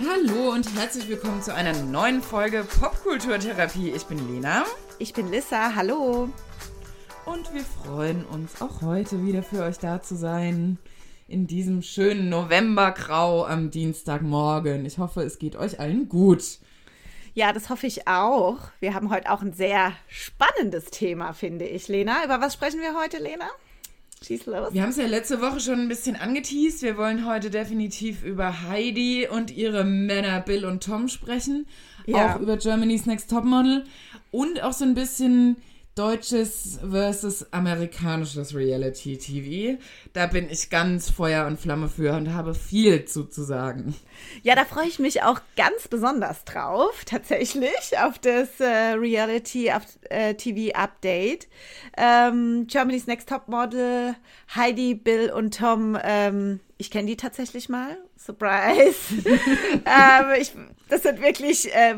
Hallo und herzlich willkommen zu einer neuen Folge Popkulturtherapie. Ich bin Lena. Ich bin Lissa. Hallo. Und wir freuen uns auch heute wieder für euch da zu sein. In diesem schönen Novembergrau am Dienstagmorgen. Ich hoffe, es geht euch allen gut. Ja, das hoffe ich auch. Wir haben heute auch ein sehr spannendes Thema, finde ich, Lena. Über was sprechen wir heute, Lena? Schieß los. Wir haben es ja letzte Woche schon ein bisschen angeteased. Wir wollen heute definitiv über Heidi und ihre Männer Bill und Tom sprechen. Ja. Auch über Germany's Next Topmodel. Und auch so ein bisschen deutsches versus amerikanisches Reality TV. Da bin ich ganz Feuer und Flamme für und habe viel zu, sagen. Ja, da freue ich mich auch ganz besonders drauf, tatsächlich, auf das äh, Reality äh, TV Update. Ähm, Germany's Next Top Model, Heidi, Bill und Tom. Ähm, ich kenne die tatsächlich mal. Surprise. ähm, ich, das sind wirklich äh,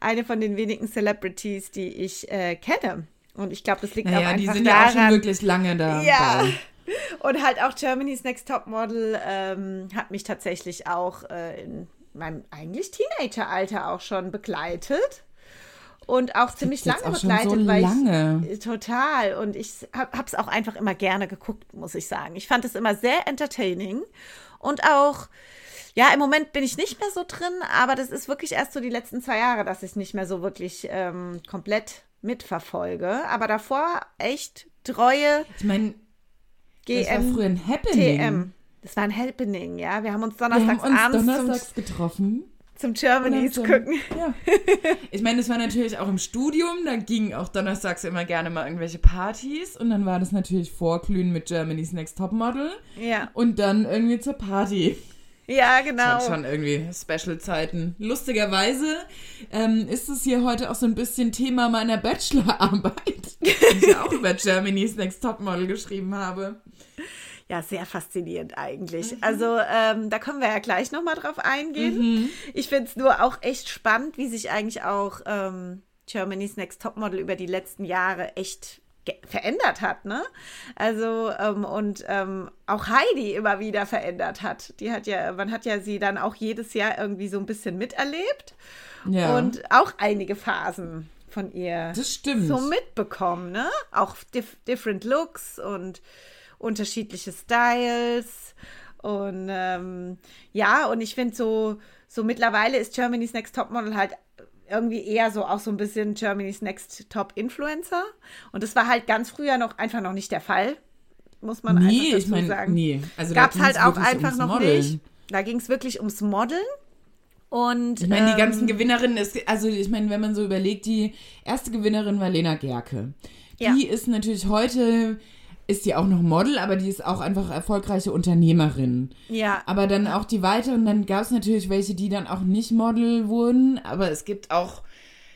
eine von den wenigen Celebrities, die ich äh, kenne. Und ich glaube, das liegt naja, auch einfach die sind daran, ja auch schon wirklich lange da. Ja. Und halt auch Germany's Next Top Model ähm, hat mich tatsächlich auch äh, in meinem eigentlich Teenageralter auch schon begleitet und auch ziemlich lange auch begleitet, so weil lange. ich total und ich habe es auch einfach immer gerne geguckt, muss ich sagen. Ich fand es immer sehr entertaining und auch ja, im Moment bin ich nicht mehr so drin, aber das ist wirklich erst so die letzten zwei Jahre, dass ich nicht mehr so wirklich ähm, komplett mitverfolge. Aber davor echt treue. Ich meine, das war früher ein Happening. TM. Das war ein Happening, ja. Wir haben uns donnerstags wir haben uns donnerstags zum, getroffen. Zum Germany's gucken. Ja. Ich meine, das war natürlich auch im Studium. Da gingen auch donnerstags immer gerne mal irgendwelche Partys. Und dann war das natürlich Vorglühen mit Germany's Next Topmodel. Ja. Und dann irgendwie zur Party. Ja, genau. Das schon irgendwie Special-Zeiten. Lustigerweise ähm, ist es hier heute auch so ein bisschen Thema meiner Bachelorarbeit, die ich auch über Germany's Next Topmodel geschrieben habe. Ja, sehr faszinierend eigentlich. Mhm. Also ähm, da können wir ja gleich nochmal drauf eingehen. Mhm. Ich finde es nur auch echt spannend, wie sich eigentlich auch ähm, Germany's Next Topmodel über die letzten Jahre echt verändert hat, ne? Also ähm, und ähm, auch Heidi immer wieder verändert hat. Die hat ja, man hat ja sie dann auch jedes Jahr irgendwie so ein bisschen miterlebt ja. und auch einige Phasen von ihr so mitbekommen, ne? Auch dif different Looks und unterschiedliche Styles und ähm, ja und ich finde so so mittlerweile ist Germany's Next Topmodel halt irgendwie eher so auch so ein bisschen Germany's Next Top Influencer. Und das war halt ganz früher noch einfach noch nicht der Fall, muss man nee, einfach ich mein, sagen. Nee, also gab es halt auch einfach noch Modeln. nicht. Da ging es wirklich ums Modeln. Und, ich meine, die ganzen ähm, Gewinnerinnen, ist, also ich meine, wenn man so überlegt, die erste Gewinnerin war Lena Gerke. Die ja. ist natürlich heute ist die auch noch Model, aber die ist auch einfach erfolgreiche Unternehmerin. Ja. Aber dann auch die weiteren, dann gab es natürlich welche, die dann auch nicht Model wurden, aber es gibt auch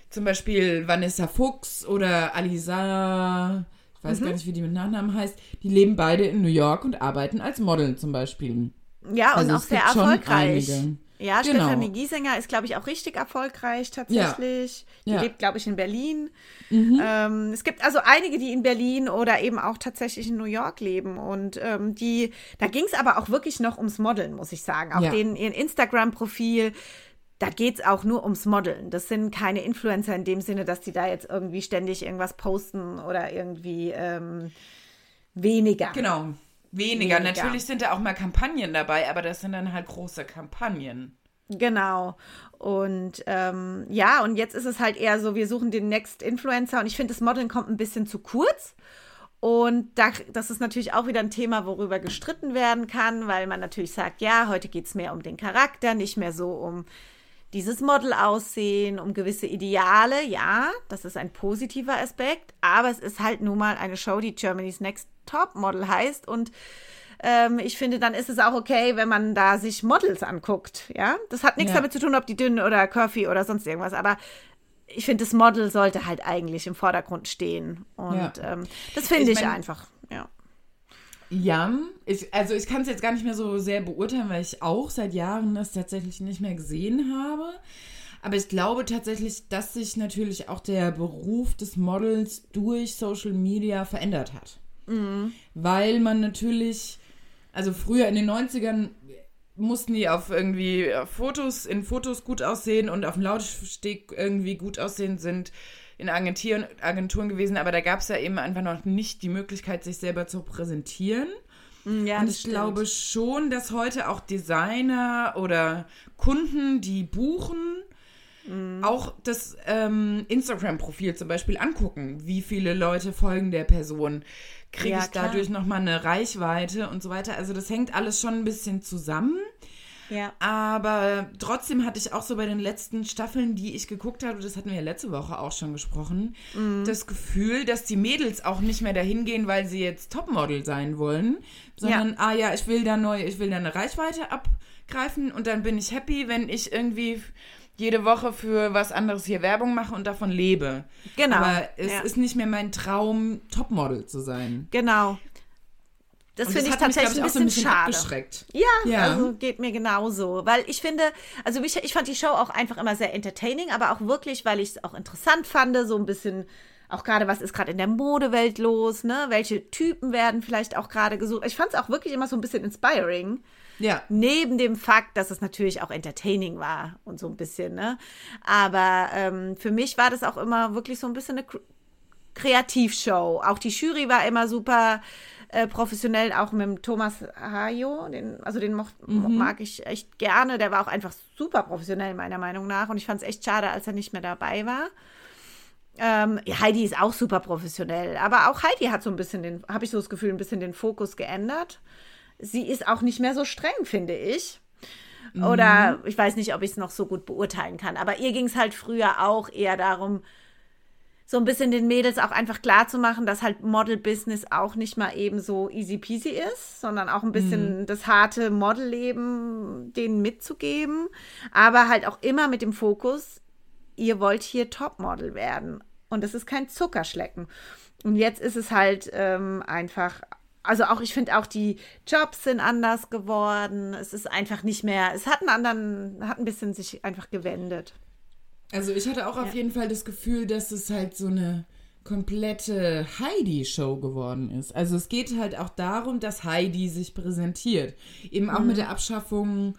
zum Beispiel Vanessa Fuchs oder Alisa, ich weiß mhm. gar nicht, wie die mit Nachnamen heißt, die leben beide in New York und arbeiten als Model zum Beispiel. Ja, und also auch sehr erfolgreich. Einige. Ja, genau. Stefanie Giesinger ist, glaube ich, auch richtig erfolgreich tatsächlich. Ja. Die ja. lebt, glaube ich, in Berlin. Mhm. Ähm, es gibt also einige, die in Berlin oder eben auch tatsächlich in New York leben. Und ähm, die, da ging es aber auch wirklich noch ums Modeln, muss ich sagen. Auch ja. den, ihren Instagram-Profil da geht es auch nur ums Modeln. Das sind keine Influencer in dem Sinne, dass die da jetzt irgendwie ständig irgendwas posten oder irgendwie ähm, weniger. Genau. Weniger. weniger. Natürlich sind da auch mal Kampagnen dabei, aber das sind dann halt große Kampagnen. Genau. Und ähm, ja, und jetzt ist es halt eher so, wir suchen den Next Influencer und ich finde, das Modeln kommt ein bisschen zu kurz. Und da, das ist natürlich auch wieder ein Thema, worüber gestritten werden kann, weil man natürlich sagt, ja, heute geht es mehr um den Charakter, nicht mehr so um dieses Model aussehen, um gewisse Ideale. Ja, das ist ein positiver Aspekt, aber es ist halt nun mal eine Show, die Germany's Next Topmodel heißt und ähm, ich finde, dann ist es auch okay, wenn man da sich Models anguckt. Ja, das hat nichts ja. damit zu tun, ob die dünn oder curvy oder sonst irgendwas, aber ich finde, das Model sollte halt eigentlich im Vordergrund stehen. Und ja. ähm, das finde ich, ich mein, einfach, ja. Ja, ich, also ich kann es jetzt gar nicht mehr so sehr beurteilen, weil ich auch seit Jahren das tatsächlich nicht mehr gesehen habe. Aber ich glaube tatsächlich, dass sich natürlich auch der Beruf des Models durch Social Media verändert hat. Mhm. Weil man natürlich, also früher in den 90ern mussten die auf irgendwie Fotos, in Fotos gut aussehen und auf dem Lautsteg irgendwie gut aussehen, sind in Agenturen, Agenturen gewesen, aber da gab es ja eben einfach noch nicht die Möglichkeit, sich selber zu präsentieren. Mm, ja, und ich stimmt. glaube schon, dass heute auch Designer oder Kunden, die buchen, mhm. auch das ähm, Instagram-Profil zum Beispiel angucken. Wie viele Leute folgen der Person? Kriege ja, ich dadurch nochmal eine Reichweite und so weiter? Also das hängt alles schon ein bisschen zusammen. Ja. Aber trotzdem hatte ich auch so bei den letzten Staffeln, die ich geguckt habe, das hatten wir ja letzte Woche auch schon gesprochen, mhm. das Gefühl, dass die Mädels auch nicht mehr dahin gehen, weil sie jetzt Topmodel sein wollen, sondern, ja. ah ja, ich will da neu, ich will da eine Reichweite abgreifen und dann bin ich happy, wenn ich irgendwie jede Woche für was anderes hier Werbung mache und davon lebe. Genau. Aber es ja. ist nicht mehr mein Traum, Topmodel zu sein. Genau. Das finde ich tatsächlich mich, ich, ein, bisschen ein bisschen schade. Ja, ja, also geht mir genauso. Weil ich finde, also ich, ich fand die Show auch einfach immer sehr entertaining, aber auch wirklich, weil ich es auch interessant fand, so ein bisschen auch gerade, was ist gerade in der Modewelt los, ne? Welche Typen werden vielleicht auch gerade gesucht. Ich fand es auch wirklich immer so ein bisschen inspiring. Ja. Neben dem Fakt, dass es natürlich auch entertaining war und so ein bisschen, ne? Aber ähm, für mich war das auch immer wirklich so ein bisschen eine Kreativshow. Auch die Jury war immer super äh, professionell, auch mit dem Thomas Hayo, den, also den mocht, mhm. mag ich echt gerne. Der war auch einfach super professionell, meiner Meinung nach. Und ich fand es echt schade, als er nicht mehr dabei war. Ähm, Heidi ist auch super professionell, aber auch Heidi hat so ein bisschen den, habe ich so das Gefühl, ein bisschen den Fokus geändert. Sie ist auch nicht mehr so streng, finde ich. Oder mhm. ich weiß nicht, ob ich es noch so gut beurteilen kann. Aber ihr ging es halt früher auch eher darum, so ein bisschen den Mädels auch einfach klar zu machen, dass halt Model-Business auch nicht mal eben so easy peasy ist, sondern auch ein bisschen mhm. das harte Modelleben denen mitzugeben, aber halt auch immer mit dem Fokus, ihr wollt hier Topmodel werden und es ist kein Zuckerschlecken. Und jetzt ist es halt ähm, einfach also auch, ich finde auch die Jobs sind anders geworden. Es ist einfach nicht mehr, es hat einen anderen, hat ein bisschen sich einfach gewendet. Also ich hatte auch ja. auf jeden Fall das Gefühl, dass es halt so eine komplette Heidi-Show geworden ist. Also es geht halt auch darum, dass Heidi sich präsentiert. Eben auch mhm. mit der Abschaffung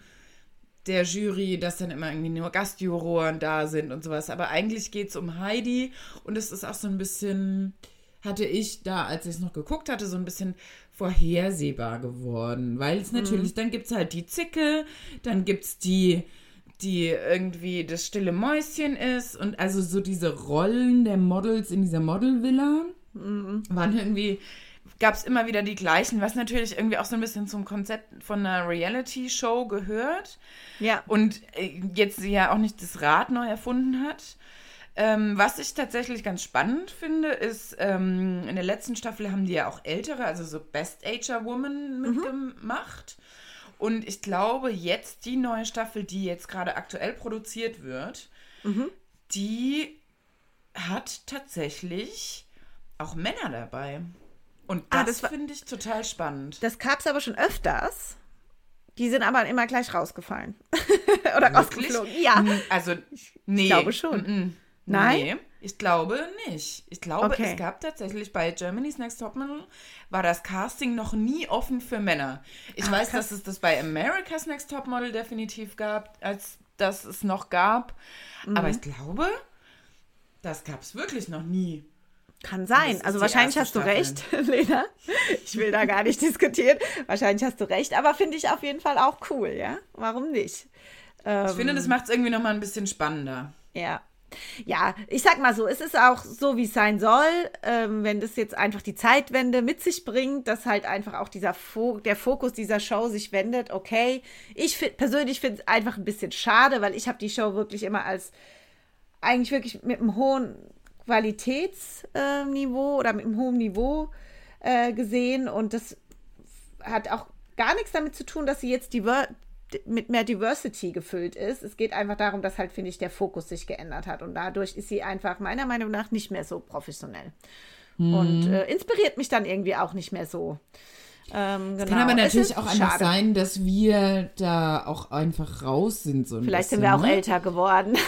der Jury, dass dann immer irgendwie nur Gastjuroren da sind und sowas. Aber eigentlich geht es um Heidi und es ist auch so ein bisschen, hatte ich da, als ich es noch geguckt hatte, so ein bisschen vorhersehbar geworden. Weil es mhm. natürlich, dann gibt es halt die Zicke, dann gibt es die die irgendwie das stille Mäuschen ist und also so diese Rollen der Models in dieser Modelvilla mhm. waren irgendwie gab es immer wieder die gleichen, was natürlich irgendwie auch so ein bisschen zum Konzept von einer Reality-Show gehört. Ja. Und äh, jetzt sie ja auch nicht das Rad neu erfunden hat. Ähm, was ich tatsächlich ganz spannend finde, ist, ähm, in der letzten Staffel haben die ja auch ältere, also so Best Ager Woman mhm. mitgemacht. Mhm. Und ich glaube, jetzt die neue Staffel, die jetzt gerade aktuell produziert wird, mhm. die hat tatsächlich auch Männer dabei. Und das, ah, das finde ich total spannend. Das gab es aber schon öfters. Die sind aber immer gleich rausgefallen. Oder Wirklich? rausgeflogen. Ja. Also, nee. Ich glaube schon. Nein? Nee. Ich glaube nicht. Ich glaube, okay. es gab tatsächlich bei Germany's Next Topmodel war das Casting noch nie offen für Männer. Ich ah, weiß, krass. dass es das bei America's Next Topmodel definitiv gab, als das es noch gab. Mhm. Aber ich glaube, das gab es wirklich noch nie. Kann sein. Also wahrscheinlich hast Staffel. du recht, Lena. Ich will da gar nicht diskutieren. Wahrscheinlich hast du recht, aber finde ich auf jeden Fall auch cool, ja? Warum nicht? Ähm, ich finde, das ähm, macht es irgendwie noch mal ein bisschen spannender. Ja, ja, ich sag mal so, es ist auch so, wie es sein soll, ähm, wenn das jetzt einfach die Zeitwende mit sich bringt, dass halt einfach auch dieser Fo der Fokus dieser Show sich wendet. Okay, ich find, persönlich finde es einfach ein bisschen schade, weil ich habe die Show wirklich immer als eigentlich wirklich mit einem hohen Qualitätsniveau äh, oder mit einem hohen Niveau äh, gesehen und das hat auch gar nichts damit zu tun, dass sie jetzt die, mit mehr Diversity gefüllt ist. Es geht einfach darum, dass halt, finde ich, der Fokus sich geändert hat. Und dadurch ist sie einfach meiner Meinung nach nicht mehr so professionell. Hm. Und äh, inspiriert mich dann irgendwie auch nicht mehr so. Ähm, genau. Es kann aber natürlich auch einfach schade. sein, dass wir da auch einfach raus sind. So Vielleicht bisschen, sind wir auch ne? älter geworden.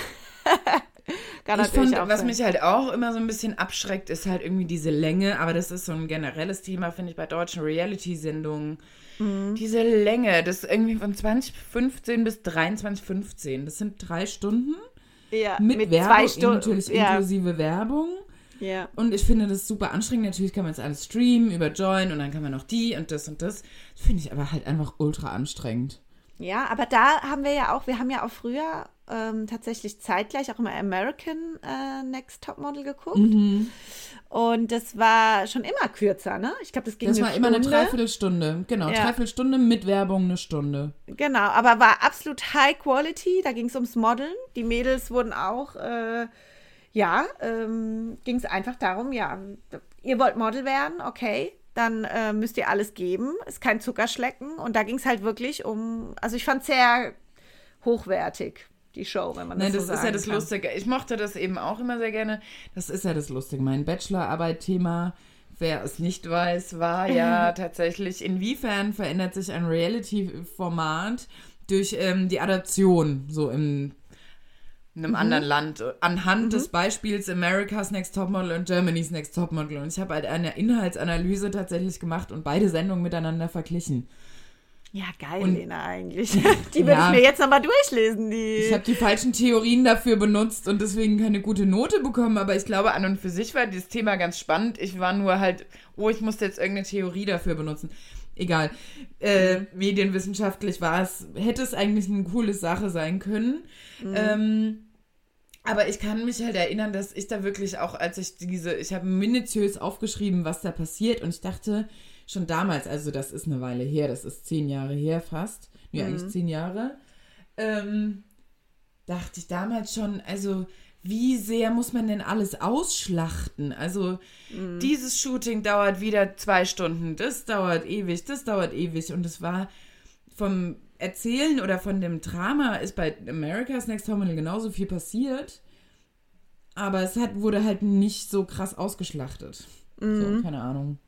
Ich fand, was sein. mich halt auch immer so ein bisschen abschreckt, ist halt irgendwie diese Länge. Aber das ist so ein generelles Thema, finde ich, bei deutschen Reality-Sendungen mhm. diese Länge, das ist irgendwie von 2015 bis 23.15. Das sind drei Stunden. Ja, mit, mit Werbung, zwei Stunden. Natürlich ja. inklusive Werbung. Ja. Und ich finde das super anstrengend. Natürlich kann man es alles streamen über Join und dann kann man noch die und das und das. Das finde ich aber halt einfach ultra anstrengend. Ja, aber da haben wir ja auch, wir haben ja auch früher ähm, tatsächlich zeitgleich auch immer American äh, Next Top Model geguckt. Mhm. Und das war schon immer kürzer, ne? Ich glaube, das ging Das eine war Stunde. immer eine Dreiviertelstunde. Genau, Ja. Dreiviertelstunde mit Werbung eine Stunde. Genau, aber war absolut High Quality. Da ging es ums Modeln. Die Mädels wurden auch, äh, ja, ähm, ging es einfach darum, ja, ihr wollt Model werden, okay, dann äh, müsst ihr alles geben. Ist kein Zuckerschlecken. Und da ging es halt wirklich um, also ich fand sehr hochwertig, die Show, wenn man das Ne, so das ist ja das kann. Lustige. Ich mochte das eben auch immer sehr gerne. Das ist ja das Lustige. Mein Bachelorarbeit-Thema, wer es nicht weiß, war ja tatsächlich, inwiefern verändert sich ein Reality-Format durch ähm, die Adaption, so in einem Mhm. anderen Land, anhand des Beispiels America's Next Topmodel und Germany's Next Topmodel. Und ich habe halt eine Inhaltsanalyse tatsächlich gemacht und beide Sendungen miteinander verglichen. Ja, geil, Und- Lena, eigentlich. Die würde Ja. ich mir jetzt nochmal durchlesen, die. Ich habe die falschen Theorien dafür benutzt und deswegen keine gute Note bekommen, aber ich glaube, an und für sich war dieses Thema ganz spannend. Ich war nur halt, oh, ich musste jetzt irgendeine Theorie dafür benutzen. Egal. Äh, medienwissenschaftlich war es, hätte es eigentlich eine coole Sache sein können. Ähm, aber ich kann mich halt erinnern, dass ich da wirklich auch, als ich diese, ich habe minutiös aufgeschrieben, was da passiert. Und ich dachte schon damals, also das ist eine Weile her, das ist zehn Jahre her fast, nee, eigentlich zehn Jahre, ähm, dachte ich damals schon, also wie sehr muss man denn alles ausschlachten? Also dieses Shooting dauert wieder zwei Stunden, das dauert ewig, das dauert ewig. Und es war vom Erzählen oder von dem Drama ist bei America's Next Topmodel genauso viel passiert, aber es hat, wurde halt nicht so krass ausgeschlachtet. So, keine Ahnung.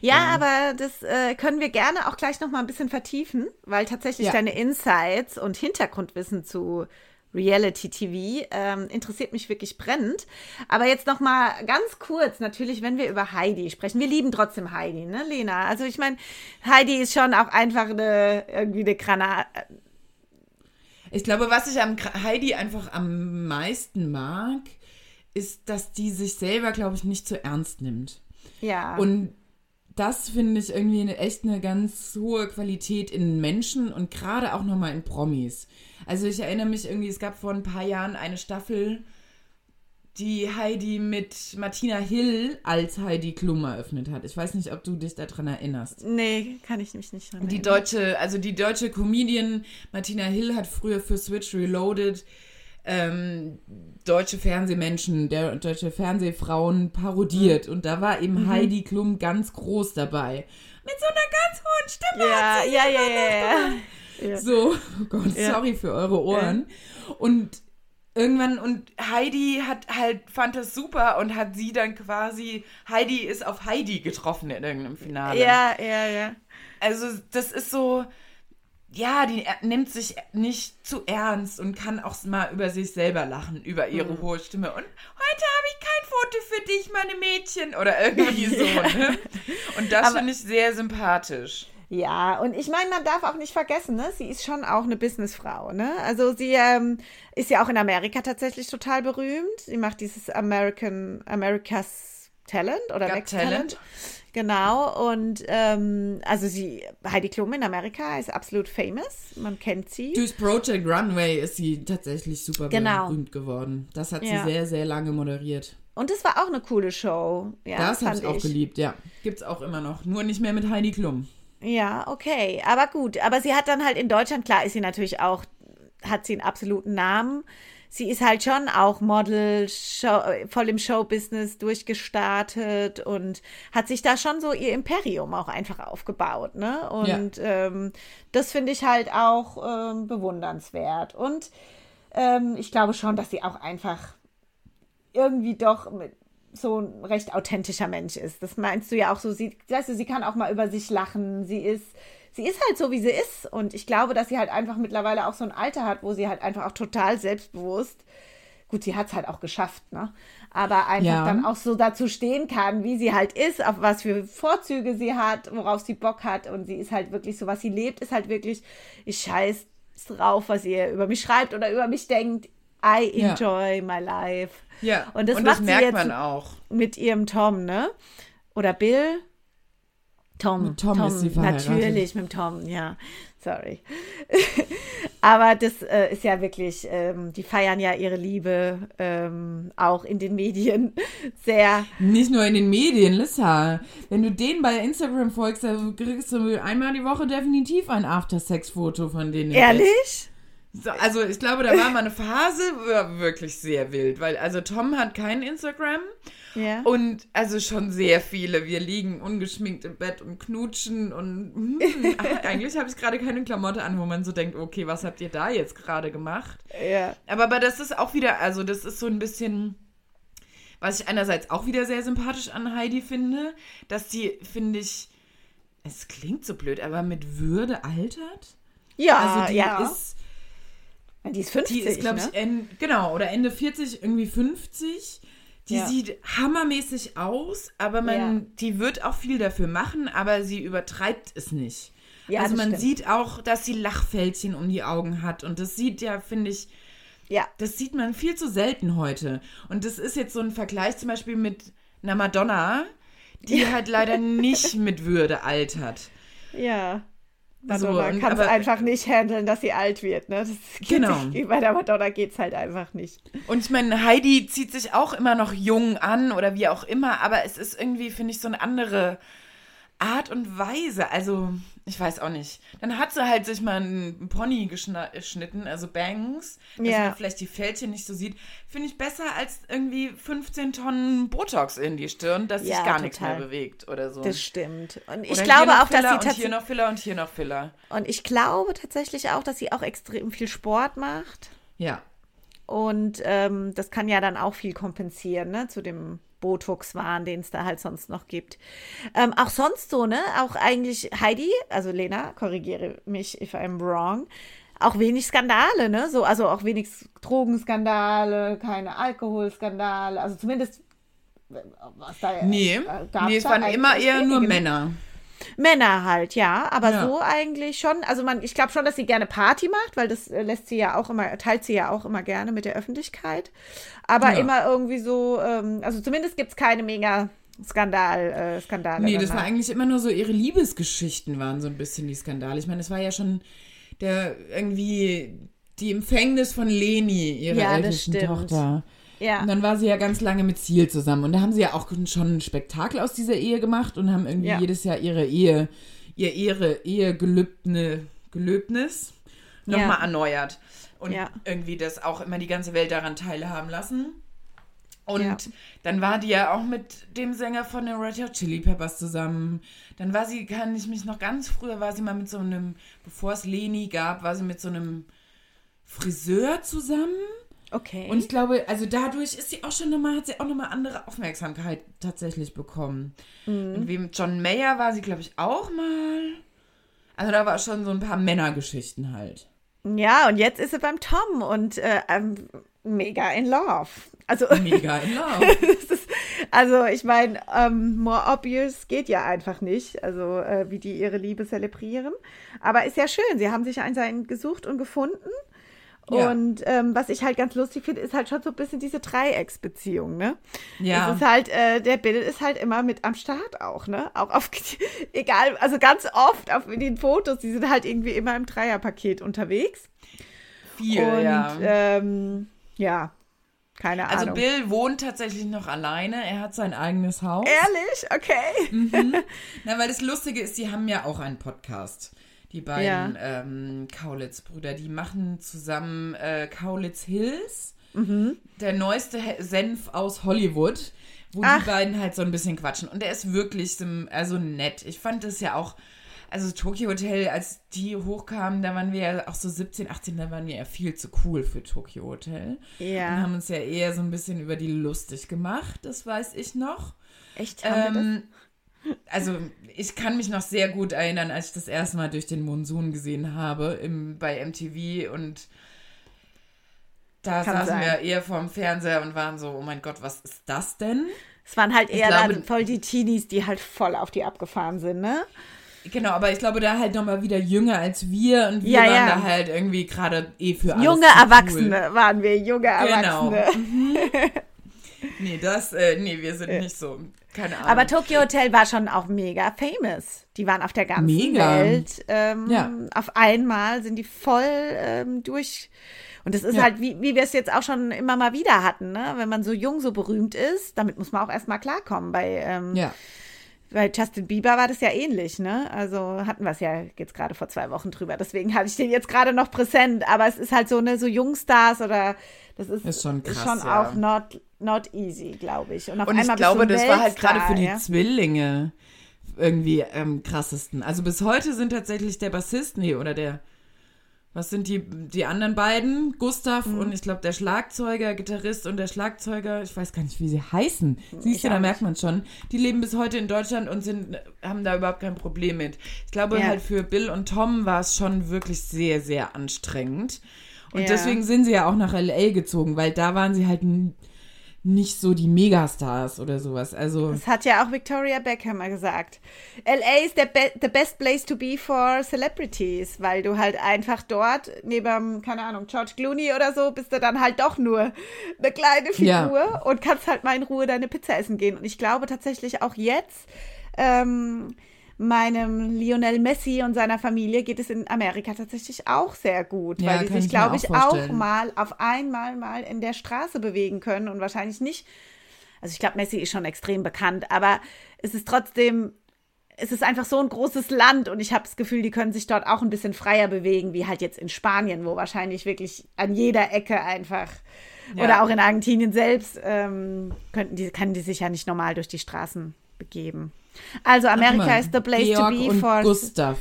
Ja, aber das äh, können wir gerne auch gleich noch mal ein bisschen vertiefen, weil tatsächlich Ja. deine Insights und Hintergrundwissen zu Reality TV ähm, interessiert mich wirklich brennend. Aber jetzt noch mal ganz kurz, natürlich, wenn wir über Heidi sprechen. Wir lieben trotzdem Heidi, ne, Lena? Also ich meine, Heidi ist schon auch einfach eine irgendwie eine Granate. Ich glaube, was ich am Heidi einfach am meisten mag, ist, dass die sich selber, glaube ich, nicht zu ernst nimmt. Ja. Und das finde ich irgendwie eine, echt eine ganz hohe Qualität in Menschen und gerade auch nochmal in Promis. Also ich erinnere mich irgendwie, es gab vor ein paar Jahren eine Staffel, die Heidi mit Martina Hill als Heidi Klum eröffnet hat. Ich weiß nicht, ob du dich daran erinnerst. nee, kann ich mich nicht dran Die erinnern. deutsche, also die deutsche Comedian Martina Hill hat früher für Switch Reloaded ähm, deutsche Fernsehmenschen, der, deutsche Fernsehfrauen parodiert. Und da war eben Heidi Klum ganz groß dabei. Mit so einer ganz hohen Stimme. Ja, ja, ja, ja, ja. ja. so, oh Gott, Ja. sorry für eure Ohren. Und irgendwann, und Heidi hat halt, fand das super und hat sie dann quasi, Heidi ist auf Heidi getroffen in irgendeinem Finale. Ja, ja, ja. Also, das ist so, ja, die nimmt sich nicht zu ernst und kann auch mal über sich selber lachen, über ihre Mhm. hohe Stimme. Und heute habe ich kein Foto für dich, meine Mädchen. Oder irgendwie so, ne? Und das finde ich sehr sympathisch. Ja, und ich meine, man darf auch nicht vergessen, ne? sie ist schon auch eine Businessfrau. Ne? Also sie ähm, ist ja auch in Amerika tatsächlich total berühmt. Sie macht dieses American, America's Talent oder Got Next Talent. Talent. Genau, und ähm, also sie, Heidi Klum in Amerika ist absolut famous. Man kennt sie. Durchs Project Runway ist sie tatsächlich super Genau. berühmt geworden. Das hat Ja. sie sehr, sehr lange moderiert. Und es war auch eine coole Show. Ja, das habe ich auch geliebt, ja. Gibt's auch immer noch. Nur nicht mehr mit Heidi Klum. Ja, okay. Aber gut. Aber sie hat dann halt in Deutschland, klar ist sie natürlich auch, hat sie einen absoluten Namen. Sie ist halt schon auch Model, Show, voll im Showbusiness durchgestartet und hat sich da schon so ihr Imperium auch einfach aufgebaut, ne? Und ähm, das finde ich halt auch ähm, bewundernswert. Und ähm, ich glaube schon, dass sie auch einfach irgendwie doch mit so ein recht authentischer Mensch ist. Das meinst du ja auch so. Sie, weißt du, sie kann auch mal über sich lachen. Sie ist, sie ist halt so, wie sie ist. Und ich glaube, dass sie halt einfach mittlerweile auch so ein Alter hat, wo sie halt einfach auch total selbstbewusst gut, sie hat es halt auch geschafft, ne? Aber einfach ja. dann auch so dazu stehen kann, wie sie halt ist, auf was für Vorzüge sie hat, worauf sie Bock hat. Und sie ist halt wirklich so, was sie lebt, ist halt wirklich, ich scheiß drauf, was ihr über mich schreibt oder über mich denkt. I enjoy ja. my life. Ja, und das, und das merkt man auch. Mit ihrem Tom, ne? Oder Bill. Tom. Mit Tom, Tom ist sie verheiratet. Natürlich, mit Tom, ja. Sorry. Aber das äh, ist ja wirklich, ähm, die feiern ja ihre Liebe ähm, auch in den Medien sehr. Nicht nur in den Medien, Lissa. Wenn du denen bei Instagram folgst, dann kriegst du einmal die Woche definitiv ein After-Sex-Foto von denen. Ehrlich? So, also ich glaube, da war mal eine Phase war wirklich sehr wild, weil also Tom hat kein Instagram ja. und also schon sehr viele. Wir liegen ungeschminkt im Bett und knutschen und hm, eigentlich habe ich gerade keine Klamotte an, wo man so denkt, okay, was habt ihr da jetzt gerade gemacht? Ja. Aber, aber das ist auch wieder, also das ist so ein bisschen, was ich einerseits auch wieder sehr sympathisch an Heidi finde, dass sie, finde ich, es klingt so blöd, aber mit Würde altert. Ja, also die ja. ist die ist 50, Die ist, glaube ne? ich, en, genau, oder Ende 40, irgendwie 50. Die Ja. sieht hammermäßig aus, aber man, Ja. die wird auch viel dafür machen, aber sie übertreibt es nicht. Ja, also man stimmt. sieht auch, dass sie Lachfältchen um die Augen hat und das sieht ja, finde ich, Ja, das sieht man viel zu selten heute. Und das ist jetzt so ein Vergleich zum Beispiel mit einer Madonna, die halt leider nicht mit Würde altert. ja. So, Madonna und- kann es einfach nicht handeln, dass sie alt wird. Ne? Genau. Sich, bei der Madonna geht es halt einfach nicht. Und ich meine, Heidi zieht sich auch immer noch jung an oder wie auch immer, aber es ist irgendwie, finde ich, so eine andere Art und Weise. Also, ich weiß auch nicht. Dann hat sie halt sich mal einen Pony geschnitten, also Bangs, dass Ja. man vielleicht die Fältchen nicht so sieht. Finde ich besser als irgendwie 15 Tonnen Botox in die Stirn, dass Ja, sich gar nichts total. mehr bewegt oder so. Das stimmt. Und ich oder glaube auch, dass Filler sie und hier tatsächlich. noch Filler und hier noch Filler. Und ich glaube tatsächlich auch, dass sie auch extrem viel Sport macht. Ja. Und ähm, das kann ja dann auch viel kompensieren, ne, zu dem Botox-Wahn, den es da halt sonst noch gibt. Ähm, auch sonst so, ne? Auch eigentlich Heidi, also Lena, korrigiere mich if I'm wrong, auch wenig Skandale, ne? So, also auch wenig Drogenskandale, keine Alkoholskandale, also zumindest was da Nee, äh, gab's nee es da waren immer eher nur. Männer. Männer halt, ja, aber Ja. so eigentlich schon. Also man, ich glaube schon, dass sie gerne Party macht, weil das äh, lässt sie ja auch immer, teilt sie ja auch immer gerne mit der Öffentlichkeit. Aber Ja. immer irgendwie so, ähm, also zumindest gibt es keine mega Skandal, äh, Skandale. Nee, das war eigentlich immer nur so, ihre Liebesgeschichten waren so ein bisschen die Skandale. Ich meine, es war ja schon der irgendwie die Empfängnis von Leni, ihrer Ja, ältesten. Tochter. Ja, Und dann war sie ja ganz lange mit Ziel zusammen. Und da haben sie ja auch schon ein Spektakel aus dieser Ehe gemacht und haben irgendwie Ja. jedes Jahr ihre Ehe, ihr ihre Ehegelübne, Gelöbnis nochmal Ja. erneuert. Und Ja. irgendwie das auch immer die ganze Welt daran teilhaben lassen. Und Ja. dann war die ja auch mit dem Sänger von den Red Hot Chili Peppers zusammen. Dann war sie, kann ich mich noch ganz früher, war sie mal mit so einem, bevor es Leni gab, war sie mit so einem Friseur zusammen. okay. Und ich glaube, also dadurch ist sie auch schon nochmal, hat sie auch nochmal andere Aufmerksamkeit tatsächlich bekommen. Mhm. Und wem John Mayer war sie, glaube ich, auch mal. Also da war schon so ein paar Männergeschichten halt. Ja, und jetzt ist sie beim Tom und äh, ähm, mega in love. Also, Mega in Love. ist, also ich meine, ähm, more obvious geht ja einfach nicht, also äh, wie die ihre Liebe zelebrieren. Aber ist ja schön, sie haben sich einen gesucht und gefunden. Ja. Und ähm, was ich halt ganz lustig finde, ist halt schon so ein bisschen diese Dreiecksbeziehung, ne? Ja. Es ist halt, äh, der Bill ist halt immer mit am Start auch, ne? Auch auf, egal, also ganz oft auf den Fotos, die sind halt irgendwie immer im Dreierpaket unterwegs. Viel, und ja. ähm, ja, keine also Ahnung. Bill wohnt tatsächlich noch alleine. Er hat sein eigenes Haus. Ehrlich? Okay. Na, weil das Lustige ist, die haben ja auch einen Podcast. Die beiden ähm, Kaulitz-Brüder, die machen zusammen äh, Kaulitz Hills, der neueste Senf aus Hollywood, wo Ach. die beiden halt so ein bisschen quatschen. Und der ist wirklich also nett. Ich fand das ja auch, also Tokyo Hotel, als die hochkamen, da waren wir ja auch so 17, 18, da waren wir ja viel zu cool für Tokyo Hotel. Und Ja. haben uns ja eher so ein bisschen über die lustig gemacht, das weiß ich noch. Echt? Haben wir Ähm, also ich kann mich noch sehr gut erinnern, als ich das erste Mal durch den Monsun gesehen habe im, bei MTV und Da Kann saßen sein. wir eher vorm Fernseher und waren so, oh mein Gott, was ist das denn? Es waren halt eher glaube, dann voll die Teenies, die halt voll auf die abgefahren sind, ne? Genau, aber ich glaube, da halt nochmal wieder jünger als wir und wir ja, waren ja. da halt irgendwie gerade eh für alles Junge Erwachsene cool. waren wir, junge genau. Erwachsene. Genau. Mhm. nee, das, äh, nee, wir sind nicht so. Keine Ahnung. Aber Tokyo Hotel war schon auch mega famous. Die waren auf der ganzen mega. Welt. Ähm, ja. Auf einmal sind die voll ähm, durch. Und das ist ja. halt, wie, wie wir es jetzt auch schon immer mal wieder hatten, ne? Wenn man so jung, so berühmt ist, damit muss man auch erstmal klarkommen. Bei, ähm, ja. bei Justin Bieber war das ja ähnlich, ne? Also hatten wir es ja jetzt gerade vor zwei Wochen drüber. Deswegen hatte ich den jetzt gerade noch präsent. Aber es ist halt so eine, so Jungstars oder das ist, ist schon, krass, ist schon ja. auch not, not easy, glaube ich. Und, und ich glaube, das war halt gerade für die ja? Zwillinge irgendwie ähm, krassesten. Also bis heute sind tatsächlich der Bassist, nee, oder der, was sind die, die anderen beiden? Gustav mhm. und ich glaube der Schlagzeuger, Gitarrist und der Schlagzeuger, ich weiß gar nicht, wie sie heißen. Siehst du, da merkt man schon. Die leben bis heute in Deutschland und sind, haben da überhaupt kein Problem mit. Ich glaube ja. halt für Bill und Tom war es schon wirklich sehr, sehr anstrengend. Und ja. deswegen sind sie ja auch nach LA gezogen, weil da waren sie halt nicht so die Megastars oder sowas. Also das hat ja auch Victoria Beckham mal gesagt. LA ist der be the best place to be for celebrities, weil du halt einfach dort neben keine Ahnung George Clooney oder so bist du dann halt doch nur eine kleine Figur ja. und kannst halt mal in Ruhe deine Pizza essen gehen. Und ich glaube tatsächlich auch jetzt ähm, meinem Lionel Messi und seiner Familie geht es in Amerika tatsächlich auch sehr gut, ja, weil die sich, glaube ich, auch, auch mal auf einmal mal in der Straße bewegen können und wahrscheinlich nicht. Also ich glaube, Messi ist schon extrem bekannt, aber es ist trotzdem es ist einfach so ein großes Land und ich habe das Gefühl, die können sich dort auch ein bisschen freier bewegen, wie halt jetzt in Spanien, wo wahrscheinlich wirklich an jeder Ecke einfach ja. oder auch in Argentinien selbst ähm, könnten die, können die sich ja nicht normal durch die Straßen begeben. Also Amerika ist the place Georg to be for Gustav.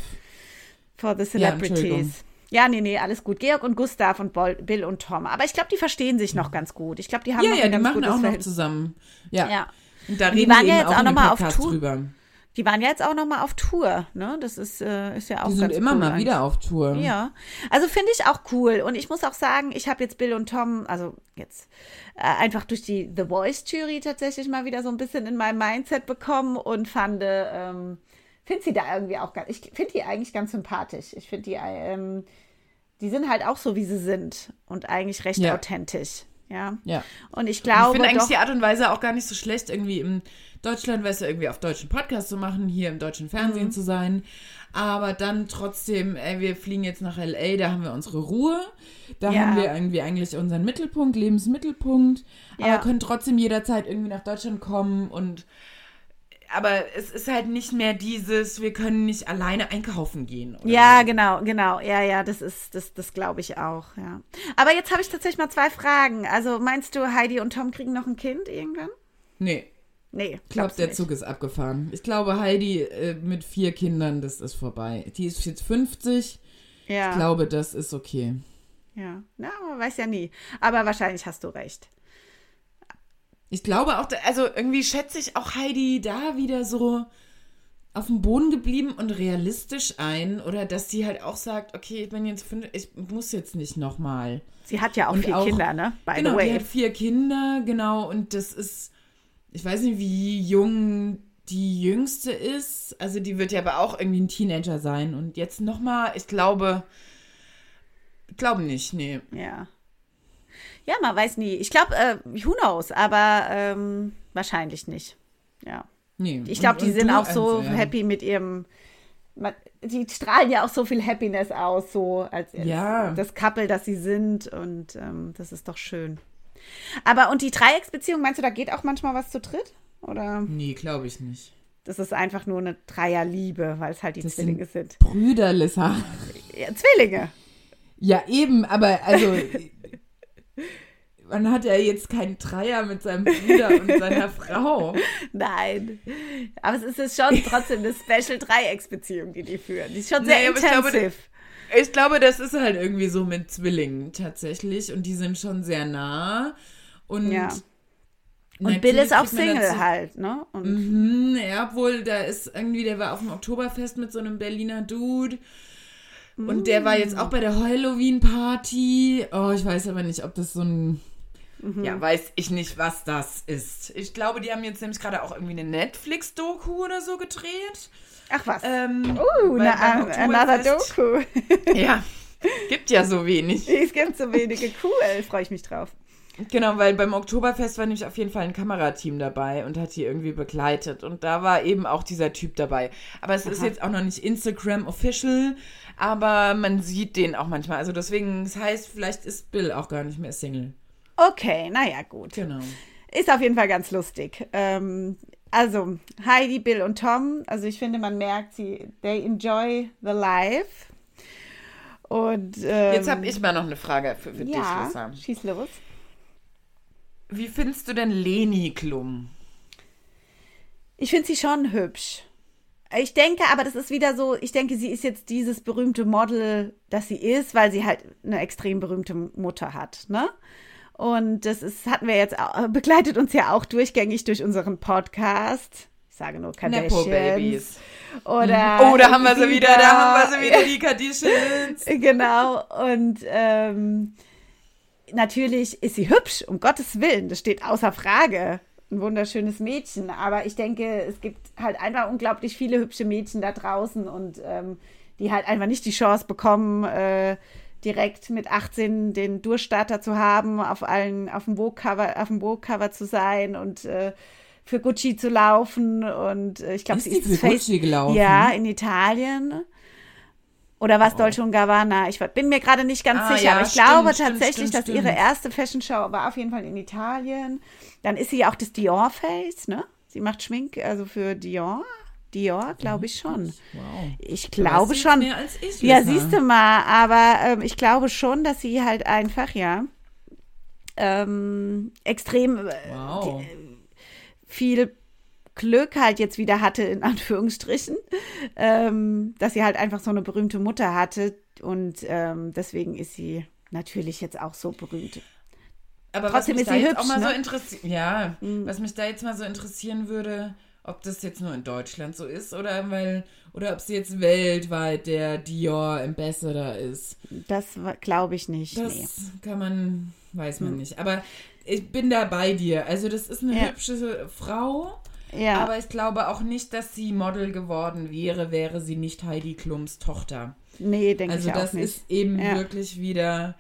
For the celebrities. Ja, ja, nee, nee, alles gut. Georg und Gustav und Bill und Tom. Aber ich glaube, die verstehen sich noch ganz gut. Ich glaube, die haben ja, noch ja, ein die machen auch noch zusammen. Ja. ja. Und da reden die waren ja jetzt auch, auch nochmal auf Tour. Drüber. Die waren ja jetzt auch noch mal auf Tour, ne? Das ist, äh, ist ja auch Die sind immer cool mal eigentlich. wieder auf Tour. Ja, also finde ich auch cool. Und ich muss auch sagen, ich habe jetzt Bill und Tom, also jetzt äh, einfach durch die The Voice Jury tatsächlich mal wieder so ein bisschen in mein Mindset bekommen und fand, ähm, finde sie da irgendwie auch ganz, ich finde die eigentlich ganz sympathisch. Ich finde die, ähm, die sind halt auch so, wie sie sind und eigentlich recht ja. authentisch. Ja. ja. Und ich glaube. Ich finde eigentlich die Art und Weise auch gar nicht so schlecht, irgendwie im Deutschland, weißt du, irgendwie auf deutschen Podcast zu machen, hier im deutschen Fernsehen mhm. zu sein. Aber dann trotzdem, ey, wir fliegen jetzt nach LA, da haben wir unsere Ruhe. Da ja. haben wir irgendwie eigentlich unseren Mittelpunkt, Lebensmittelpunkt. Ja. Aber können trotzdem jederzeit irgendwie nach Deutschland kommen und aber es ist halt nicht mehr dieses, wir können nicht alleine einkaufen gehen. ja, so. genau, genau. Ja, ja, das ist, das, das glaube ich auch, ja. Aber jetzt habe ich tatsächlich mal zwei Fragen. Also meinst du, Heidi und Tom kriegen noch ein Kind irgendwann? Nee. Nee, ich glaube, der nicht. Zug ist abgefahren. Ich glaube, Heidi äh, mit vier Kindern, das ist vorbei. Die ist jetzt 50. Ja. Ich glaube, das ist okay. Ja, na, man weiß ja nie. Aber wahrscheinlich hast du recht. Ich glaube auch, also irgendwie schätze ich auch Heidi da wieder so auf dem Boden geblieben und realistisch ein. Oder dass sie halt auch sagt, okay, ich bin jetzt fünf, ich muss jetzt nicht nochmal. Sie hat ja auch und vier auch, Kinder, ne? By genau, die hat vier Kinder, genau. Und das ist ich weiß nicht, wie jung die jüngste ist. Also die wird ja aber auch irgendwie ein Teenager sein. Und jetzt nochmal, ich glaube, ich glaube nicht, nee. Ja. Ja, man weiß nie. Ich glaube, äh, who knows, aber ähm, wahrscheinlich nicht. Ja. Nee. Ich glaube, die sind auch so also, ja. happy mit ihrem. Die strahlen ja auch so viel Happiness aus, so als, als ja. das Couple, das sie sind. Und ähm, das ist doch schön. Aber und die Dreiecksbeziehung, meinst du, da geht auch manchmal was zu dritt? Oder? Nee, glaube ich nicht. Das ist einfach nur eine Dreierliebe, weil es halt die das Zwillinge sind. sind. Brüder, Lissa. Ja, Zwillinge. Ja, eben, aber also. man hat ja jetzt keinen Dreier mit seinem Bruder und seiner Frau. Nein. Aber es ist schon trotzdem eine Special-Dreiecksbeziehung, die die führen. Die ist schon sehr nee, intensiv. Ich glaube, das ist halt irgendwie so mit Zwillingen tatsächlich und die sind schon sehr nah. Und, ja. und Bill ist auch Single halt, ne? Und mhm, ja, obwohl da ist irgendwie, der war auf dem Oktoberfest mit so einem Berliner Dude. Und der war jetzt auch bei der Halloween-Party. Oh, ich weiß aber nicht, ob das so ein. Mhm. Ja, weiß ich nicht, was das ist. Ich glaube, die haben jetzt nämlich gerade auch irgendwie eine Netflix-Doku oder so gedreht. Ach was. Ähm, uh, na, another Doku. ja, gibt ja so wenig. Es gibt so wenige. Cool, freue ich mich drauf. Genau, weil beim Oktoberfest war nämlich auf jeden Fall ein Kamerateam dabei und hat die irgendwie begleitet. Und da war eben auch dieser Typ dabei. Aber es Aha. ist jetzt auch noch nicht Instagram official, aber man sieht den auch manchmal. Also deswegen, das heißt, vielleicht ist Bill auch gar nicht mehr Single. Okay, naja, gut. Genau. Ist auf jeden Fall ganz lustig. Ähm, also, Heidi, Bill und Tom, also ich finde, man merkt, sie, they enjoy the life. Und ähm, jetzt habe ich mal noch eine Frage für, für ja, dich, Lisa. Schieß los. Wie findest du denn Leni Klum? Ich finde sie schon hübsch. Ich denke aber, das ist wieder so, ich denke, sie ist jetzt dieses berühmte Model, das sie ist, weil sie halt eine extrem berühmte Mutter hat, ne? Und das ist, hatten wir jetzt, auch, begleitet uns ja auch durchgängig durch unseren Podcast. Ich sage nur Kardashians. Oder. Oh, da haben wir sie wieder, da haben wir sie wieder, die Kardashians. genau. Und ähm, natürlich ist sie hübsch, um Gottes Willen, das steht außer Frage. Ein wunderschönes Mädchen, aber ich denke, es gibt halt einfach unglaublich viele hübsche Mädchen da draußen und ähm, die halt einfach nicht die Chance bekommen, äh, direkt mit 18 den Durchstarter zu haben, auf allen, auf dem Vogue-Cover, auf dem Vogue-Cover zu sein und äh, für Gucci zu laufen und äh, ich glaube, sie ist für Gucci gelaufen. Ja, in Italien. Oder was oh. Dolce Gabbana? Ich bin mir gerade nicht ganz ah, sicher, ja, aber ich stimmt, glaube stimmt, tatsächlich, stimmt, dass ihre erste Fashion Show war auf jeden Fall in Italien. Dann ist sie ja auch das Dior Face, ne? Sie macht Schmink, also für Dior. Dior, glaube ich schon. Wow. Ich glaube schon. Mehr als ich ja, siehst du mal, aber ähm, ich glaube schon, dass sie halt einfach, ja, ähm, extrem äh, wow. viel Glück halt jetzt wieder hatte, in Anführungsstrichen, ähm, dass sie halt einfach so eine berühmte Mutter hatte und ähm, deswegen ist sie natürlich jetzt auch so berühmt. Aber Trotzdem was mich ist sie hübsch, auch mal ne? so interessiert, ja, mhm. was mich da jetzt mal so interessieren würde, ob das jetzt nur in Deutschland so ist oder weil oder ob sie jetzt weltweit der Dior Ambassador ist. Das glaube ich nicht. Das nee. kann man, weiß man hm. nicht. Aber ich bin da bei dir. Also das ist eine ja. hübsche Frau. Ja. Aber ich glaube auch nicht, dass sie Model geworden wäre, wäre sie nicht Heidi Klums Tochter. Nee, denke also ich auch nicht. Also das ist eben ja. wirklich wieder.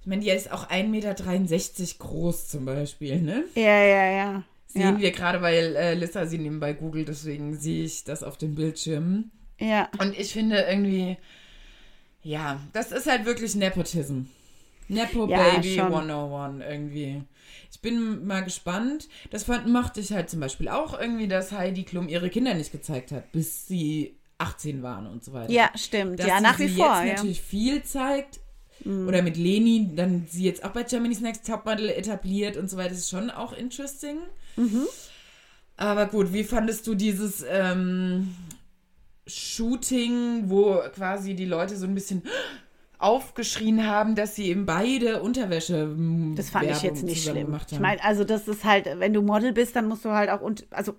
Ich meine, die ist auch 1,63 Meter groß zum Beispiel, ne? Ja, ja, ja. Sehen ja. wir gerade, weil äh, Lissa sie nebenbei googelt, deswegen sehe ich das auf dem Bildschirm. Ja. Und ich finde irgendwie, ja, das ist halt wirklich Nepotism. Nepo ja, Baby schon. 101 irgendwie. Ich bin mal gespannt. Das fand, mochte ich halt zum Beispiel auch irgendwie, dass Heidi Klum ihre Kinder nicht gezeigt hat, bis sie 18 waren und so weiter. Ja, stimmt. Dass ja, nach wie vor. Jetzt ja. natürlich viel zeigt. Mhm. Oder mit Leni, dann sie jetzt auch bei Germany's Next Topmodel etabliert und so weiter, ist schon auch interesting. Mhm. Aber gut, wie fandest du dieses ähm, Shooting, wo quasi die Leute so ein bisschen aufgeschrien haben, dass sie eben beide Unterwäsche. Hm, das fand Werbung ich jetzt nicht schlimm. Ich meine, also das ist halt, wenn du Model bist, dann musst du halt auch und also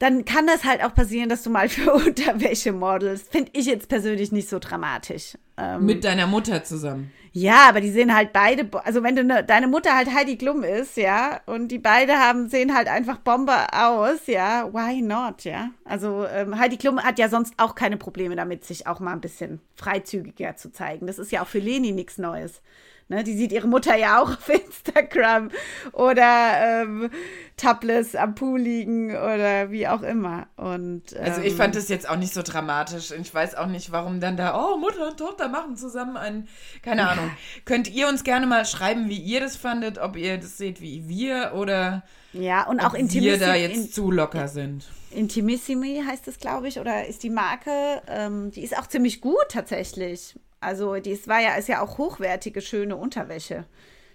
dann kann das halt auch passieren, dass du mal für Unterwäsche modelst. Finde ich jetzt persönlich nicht so dramatisch. Ähm, Mit deiner Mutter zusammen. Ja, aber die sehen halt beide, also wenn du ne, deine Mutter halt Heidi Klum ist, ja, und die beide haben, sehen halt einfach Bombe aus, ja, why not, ja. Also ähm, Heidi Klum hat ja sonst auch keine Probleme damit, sich auch mal ein bisschen freizügiger zu zeigen. Das ist ja auch für Leni nichts Neues. Ne, die sieht ihre Mutter ja auch auf Instagram oder ähm, topless am Pool liegen oder wie auch immer. Und, ähm, also ich fand das jetzt auch nicht so dramatisch. Ich weiß auch nicht, warum dann da, oh, Mutter und Tochter machen zusammen ein, keine ja. Ahnung. Könnt ihr uns gerne mal schreiben, wie ihr das fandet, ob ihr das seht wie wir oder ja, und auch ob wir da jetzt in, zu locker sind. Intimissimi heißt es, glaube ich, oder ist die Marke. Ähm, die ist auch ziemlich gut tatsächlich. Also die ist, war ja, ist ja auch hochwertige, schöne Unterwäsche.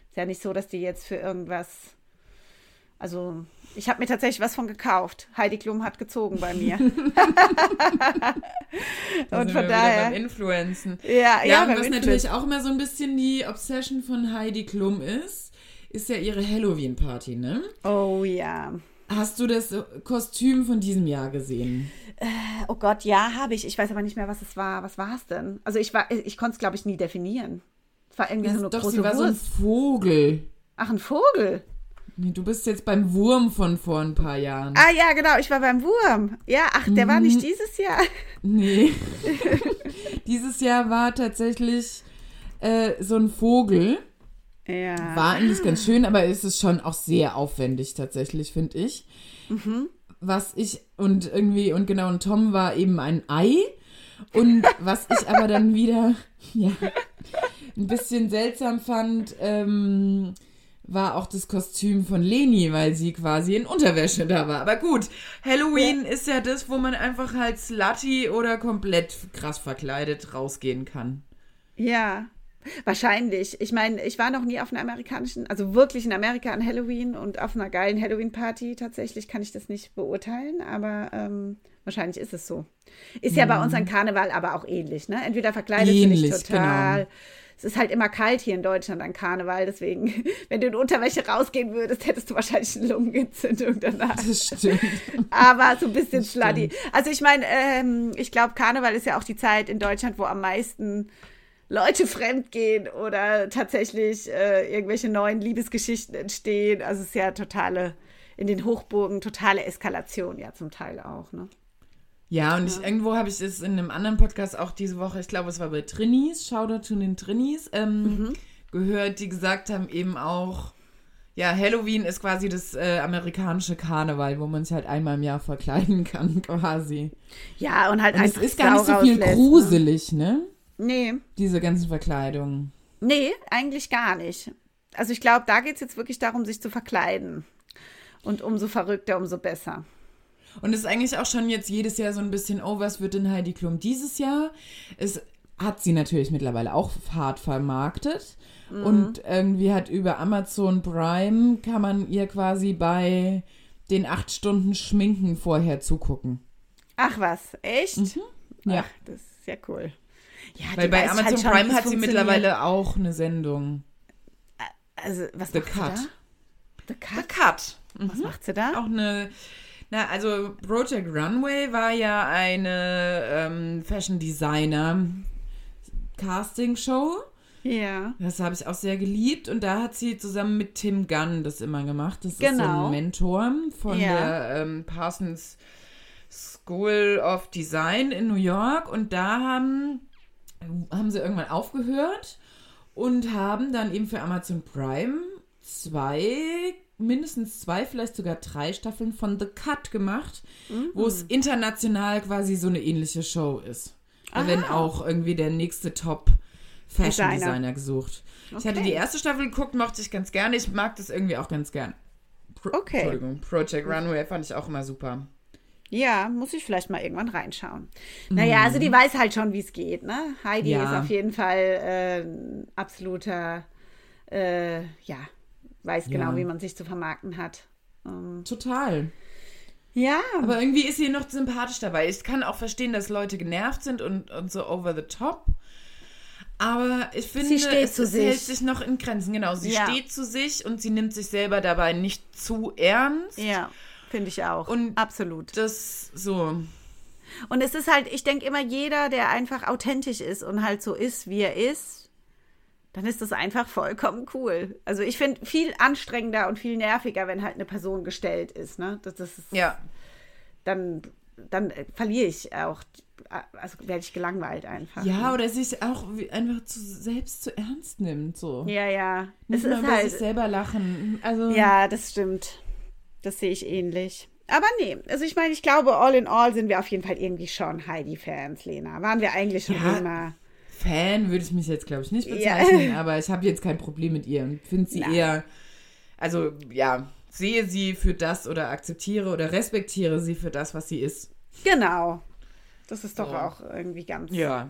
Ist ja nicht so, dass die jetzt für irgendwas. Also, ich habe mir tatsächlich was von gekauft. Heidi Klum hat gezogen bei mir. und von daher. Influenzen. Ja, ja, ja und was natürlich auch immer so ein bisschen die Obsession von Heidi Klum ist, ist ja ihre Halloween-Party, ne? Oh ja. Hast du das Kostüm von diesem Jahr gesehen? Äh, oh Gott, ja, habe ich. Ich weiß aber nicht mehr, was es war. Was war es denn? Also ich ich konnte es, glaube ich, nie definieren. Es war irgendwie das so eine doch, große sie war Wurst. so ein Vogel. Ach, ein Vogel. Nee, du bist jetzt beim Wurm von vor ein paar Jahren. Ah ja, genau, ich war beim Wurm. Ja, ach, der war Mhm. nicht dieses Jahr. Nee. Dieses Jahr war tatsächlich äh, so ein Vogel. Ja. War eigentlich ganz schön, aber es ist schon auch sehr aufwendig tatsächlich, finde ich. Was ich und irgendwie, und genau, und Tom war eben ein Ei. Und was ich aber dann wieder, ja, ein bisschen seltsam fand, ähm, war auch das Kostüm von Leni, weil sie quasi in Unterwäsche da war. Aber gut, Halloween ist ja das, wo man einfach halt slutty oder komplett krass verkleidet rausgehen kann. Ja, wahrscheinlich. Ich meine, ich war noch nie auf einer amerikanischen, also wirklich in Amerika an Halloween und auf einer geilen Halloween-Party. Tatsächlich kann ich das nicht beurteilen, aber ähm, wahrscheinlich ist es so. Ist ja bei uns an Karneval aber auch ähnlich, ne? Entweder verkleidet du Ähnlich, dich total. genau. Es ist halt immer kalt hier in Deutschland an Karneval, deswegen, wenn du in Unterwäsche rausgehen würdest, hättest du wahrscheinlich eine Lungenentzündung danach. Das stimmt. aber so ein bisschen slutty. Also ich meine, ähm, ich glaube, Karneval ist ja auch die Zeit in Deutschland, wo am meisten Leute fremdgehen oder tatsächlich äh, irgendwelche neuen Liebesgeschichten entstehen. Also es ist ja totale, in den Hochburgen totale Eskalation ja zum Teil auch, ne? Ja, und ich, irgendwo habe ich es in einem anderen Podcast auch diese Woche, ich glaube, es war bei Trinis, Shoutout zu den Trinis, ähm, gehört, die gesagt haben eben auch, ja, Halloween ist quasi das äh, amerikanische Karneval, wo man sich halt einmal im Jahr verkleiden kann, quasi. Ja, und halt Und es einfach ist gar nicht so viel rauslässt, gruselig, ne? Ne? Nee, Diese ganzen Verkleidungen. nee, eigentlich gar nicht. Also ich glaube, da geht es jetzt wirklich darum, sich zu verkleiden. Und umso verrückter, umso besser. Und es ist eigentlich auch schon jetzt jedes Jahr so ein bisschen, oh, was wird denn Heidi Klum dieses Jahr? Es hat sie natürlich mittlerweile auch hart vermarktet. Und irgendwie hat über Amazon Prime kann man ihr quasi bei den acht Stunden Schminken vorher zugucken. Ach was, echt? Ja. Ach, das ist ja cool. Ja, Weil bei weiß Amazon halt schon, Prime hat sie mittlerweile auch eine Sendung. Also, was The macht sie Cut. da? The Cut? Cut. Was macht sie da? Auch eine, na, also Project Runway war ja eine ähm, Fashion Designer Casting Show. Ja. Das habe ich auch sehr geliebt und da hat sie zusammen mit Tim Gunn das immer gemacht. Das ist so Genau. ein Mentor von Ja. der ähm, Parsons School of Design in New York und da haben, haben sie irgendwann aufgehört und haben dann eben für Amazon Prime zwei, mindestens zwei, vielleicht sogar drei Staffeln von The Cut gemacht, wo es international quasi so eine ähnliche Show ist. Da werden auch irgendwie der nächste Top Fashion Designer. Designer gesucht. Ich hatte Okay. die erste Staffel geguckt, mochte ich ganz gerne. Ich mag das irgendwie auch ganz gern. Pro Okay. Entschuldigung, Project Runway fand ich auch immer super. Ja, muss ich vielleicht mal irgendwann reinschauen. Naja, also die weiß halt schon, wie es geht, ne? Heidi Ja. ist auf jeden Fall äh, ein absoluter, äh, ja, weiß genau, Ja. wie man sich zu vermarkten hat. Ähm, Total. ja, Aber irgendwie ist sie noch sympathisch dabei. Ich kann auch verstehen, dass Leute genervt sind und, und so over the top. Aber ich finde, steht es, es sich. hält sich noch in Grenzen. Genau, sie Ja. steht zu sich und sie nimmt sich selber dabei nicht zu ernst. ja, finde ich auch. Und- Absolut. Das so. Und es ist halt, ich denke immer, jeder, der einfach authentisch ist und halt so ist, wie er ist, dann ist das einfach vollkommen cool. Also ich finde viel anstrengender und viel nerviger, wenn halt eine Person gestellt ist. Ne? Das, das ist, Ja. Dann, dann äh, verliere ich auch, also werde ich gelangweilt einfach. Ja, oder sich auch einfach zu, selbst zu ernst nimmt. So. ja, ja. Nicht Es ist halt, sich selber lachen. Also, ja, das stimmt. Das sehe ich ähnlich. Aber nee, also ich meine, ich glaube, all in all sind wir auf jeden Fall irgendwie schon Heidi-Fans, Lena. Waren wir eigentlich schon Ja. immer. Fan würde ich mich jetzt, glaube ich, nicht Ja. bezeichnen, aber ich habe jetzt kein Problem mit ihr und finde sie Nein. eher, also ja, sehe sie für das oder akzeptiere oder respektiere sie für das, was sie ist. Genau. Das ist doch So. auch irgendwie ganz, Ja.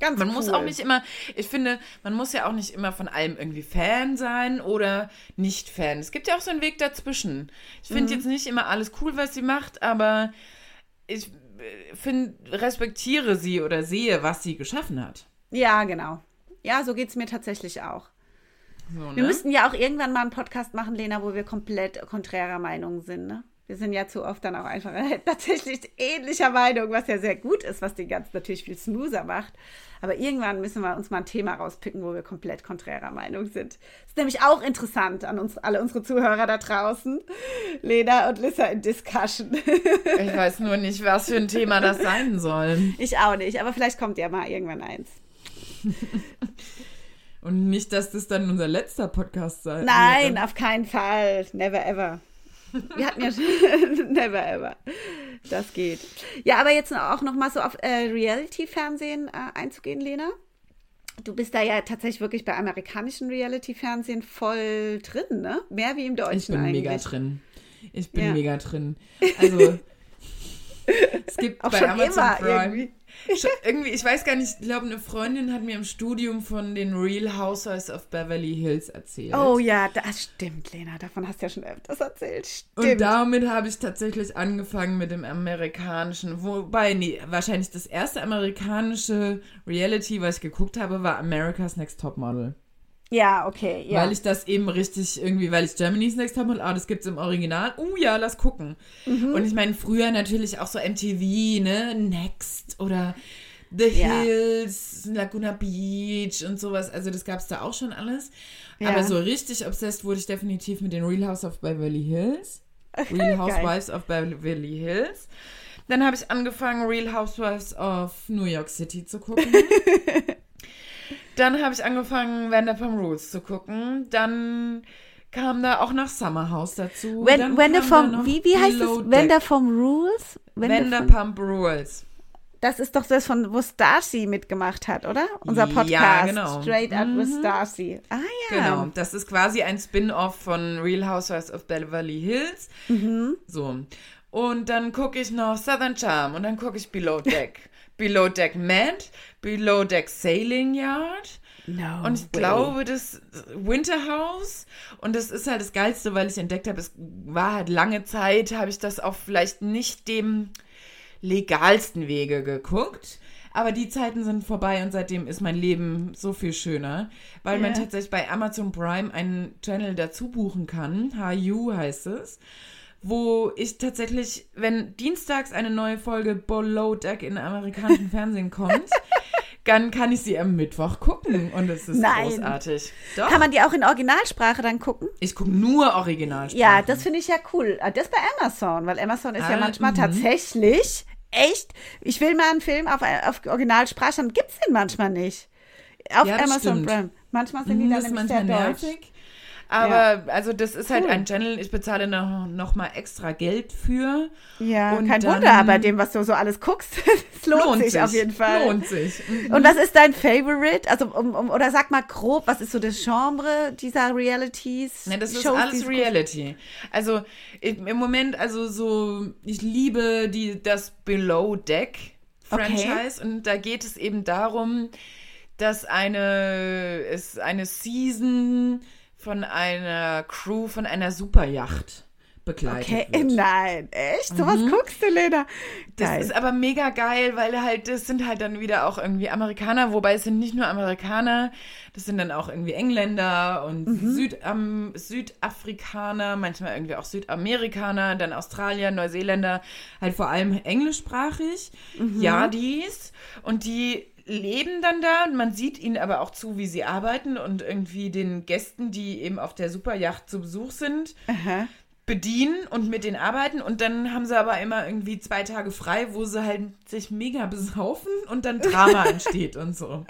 Ganz Man cool. muss auch nicht immer, ich finde, man muss ja auch nicht immer von allem irgendwie Fan sein oder nicht Fan. Es gibt ja auch so einen Weg dazwischen. Ich Mhm. finde jetzt nicht immer alles cool, was sie macht, aber ich äh, finde, respektiere sie oder sehe, was sie geschaffen hat. Ja, genau. Ja, so geht es mir tatsächlich auch. So, Wir ne? müssten ja auch irgendwann mal einen Podcast machen, Lena, wo wir komplett konträrer Meinung sind, ne? Wir sind ja zu oft dann auch einfach tatsächlich ähnlicher Meinung, was ja sehr gut ist, was den ganzen natürlich viel smoother macht. Aber irgendwann müssen wir uns mal ein Thema rauspicken, wo wir komplett konträrer Meinung sind. Das ist nämlich auch interessant an uns, alle unsere Zuhörer da draußen. Lena und Lissa in Discussion. Ich weiß nur nicht, was für ein Thema das sein soll. Ich auch nicht, aber vielleicht kommt ja mal irgendwann eins. Und nicht, dass das dann unser letzter Podcast sei. Nein, wäre. auf keinen Fall. Never ever. Wir hatten ja schon never ever. Das geht. Ja, aber jetzt auch noch mal so auf äh, Reality-Fernsehen äh, einzugehen, Lena. Du bist da ja tatsächlich wirklich bei amerikanischen Reality-Fernsehen voll drin, ne? Mehr wie im Deutschen Ich bin eigentlich. mega drin. Ich bin Ja. mega drin. Also, es gibt Auch bei Amazon immer Prime. irgendwie. Irgendwie, ich weiß gar nicht, ich glaube, eine Freundin hat mir im Studium von den Real Housewives of Beverly Hills erzählt. Oh ja, das stimmt, Lena. Davon hast du ja schon öfters erzählt. Stimmt. Und damit habe ich tatsächlich angefangen mit dem amerikanischen. Wobei, nee, wahrscheinlich das erste amerikanische Reality, was ich geguckt habe, war America's Next Topmodel. Ja, okay. Ja. Weil ich das eben richtig irgendwie, weil ich Germany's Next Topmodel, ah, das gibt's im Original. Uh ja, lass gucken. Mhm. Und ich meine, früher natürlich auch so MTV, ne? Next oder The Ja. Hills, Laguna Beach und sowas. Also das gab's da auch schon alles. Ja. Aber so richtig obsessed wurde ich definitiv mit den Real House of Beverly Hills. Real Housewives of Beverly Hills. Dann habe ich angefangen, Real Housewives of New York City zu gucken. Dann habe ich angefangen, Vanderpump Rules zu gucken. Dann kam da auch noch Summer House dazu. When, when noch wie, wie heißt Below es? Vom Rules? Vanderpump Rules. Das ist doch das von, wo Starcy mitgemacht hat, oder? Unser Ja, Podcast. genau. Straight Up with Mhm. Starcy. Ah ja. Genau, das ist quasi ein Spin-off von Real Housewives of Beverly Hills. Mhm. So. Und dann gucke ich noch Southern Charm und dann gucke ich Below Deck. Below Deck Mad, Below Deck Sailing Yard. No Und ich way. glaube, das Winter House, und das ist halt das Geilste, weil ich entdeckt habe, es war halt lange Zeit, habe ich das auf vielleicht nicht dem legalsten Wege geguckt. Aber die Zeiten sind vorbei und seitdem ist mein Leben so viel schöner, weil man Ja. tatsächlich bei Amazon Prime einen Channel dazu buchen kann. HU heißt es. Wo ich tatsächlich, wenn dienstags eine neue Folge Below Deck in amerikanischen Fernsehen kommt, dann kann ich sie am Mittwoch gucken und es ist Nein. großartig. Doch. Kann man die auch in Originalsprache dann gucken? ich gucke nur Originalsprache. Ja, das finde ich ja cool. Ah, Das bei Amazon, weil Amazon ist ja Ah, manchmal mhm. tatsächlich echt. Ich will mal einen Film auf, auf Originalsprache, dann gibt es den manchmal nicht. Auf Ja, Amazon. Prime. Manchmal sind die Mhm, dann das nämlich sehr deutsch. nervig. Aber also das ist halt Cool. ein Channel, ich bezahle noch, noch mal extra Geld für. Ja, Und kein dann- Wunder, bei dem, was du so alles guckst. Es lohnt, sich, auf jeden Fall. Lohnt sich. Mhm. Und was ist dein Favorite? Also, um, um, oder sag mal grob, was ist so das Genre dieser Realities? Ne, das ist Shows, alles Reality. Also im im Moment, also so, ich liebe die, das Below Deck Franchise und da geht es eben darum, dass eine, es eine Season von einer Crew von einer Superjacht begleitet Okay, wird. nein, echt? So was guckst du, Lena? Das Geil. ist aber mega geil, weil halt, das sind halt dann wieder auch irgendwie Amerikaner, wobei es sind nicht nur Amerikaner, das sind dann auch irgendwie Engländer und Mhm. Südam Südafrikaner, manchmal irgendwie auch Südamerikaner, dann Australier, Neuseeländer, halt vor allem englischsprachig, Mhm. ja, dies. Und die leben dann da und man sieht ihnen aber auch zu, wie sie arbeiten und irgendwie den Gästen, die eben auf der Superjacht zu Besuch sind, Aha. bedienen und mit denen arbeiten und dann haben sie aber immer irgendwie zwei Tage frei, wo sie halt sich mega besaufen und dann Drama entsteht und so.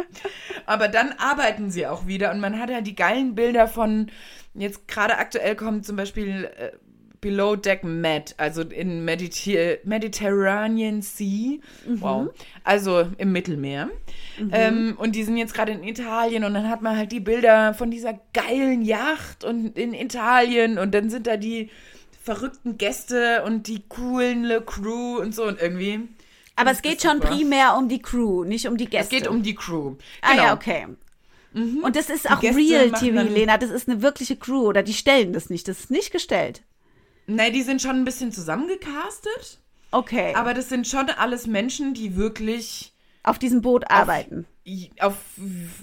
Aber dann arbeiten sie auch wieder und man hat ja die geilen Bilder von, jetzt gerade aktuell kommt zum Beispiel äh, Below Deck Med, also in Mediter Mediterranean Sea, wow, also im Mittelmeer. Ähm, und die sind jetzt gerade in Italien und dann hat man halt die Bilder von dieser geilen Yacht und in Italien und dann sind da die verrückten Gäste und die coolen Le Crew und so und irgendwie. Aber es geht schon super. primär um die Crew, nicht um die Es Gäste. geht um die Crew. Ah Genau. ja, okay. Und das ist auch Real TV, Lena. Das ist eine wirkliche Crew oder die stellen das nicht. Das ist nicht gestellt. Nein, die sind schon ein bisschen zusammengecastet, Okay. aber das sind schon alles Menschen, die wirklich Auf diesem Boot arbeiten. Auf, auf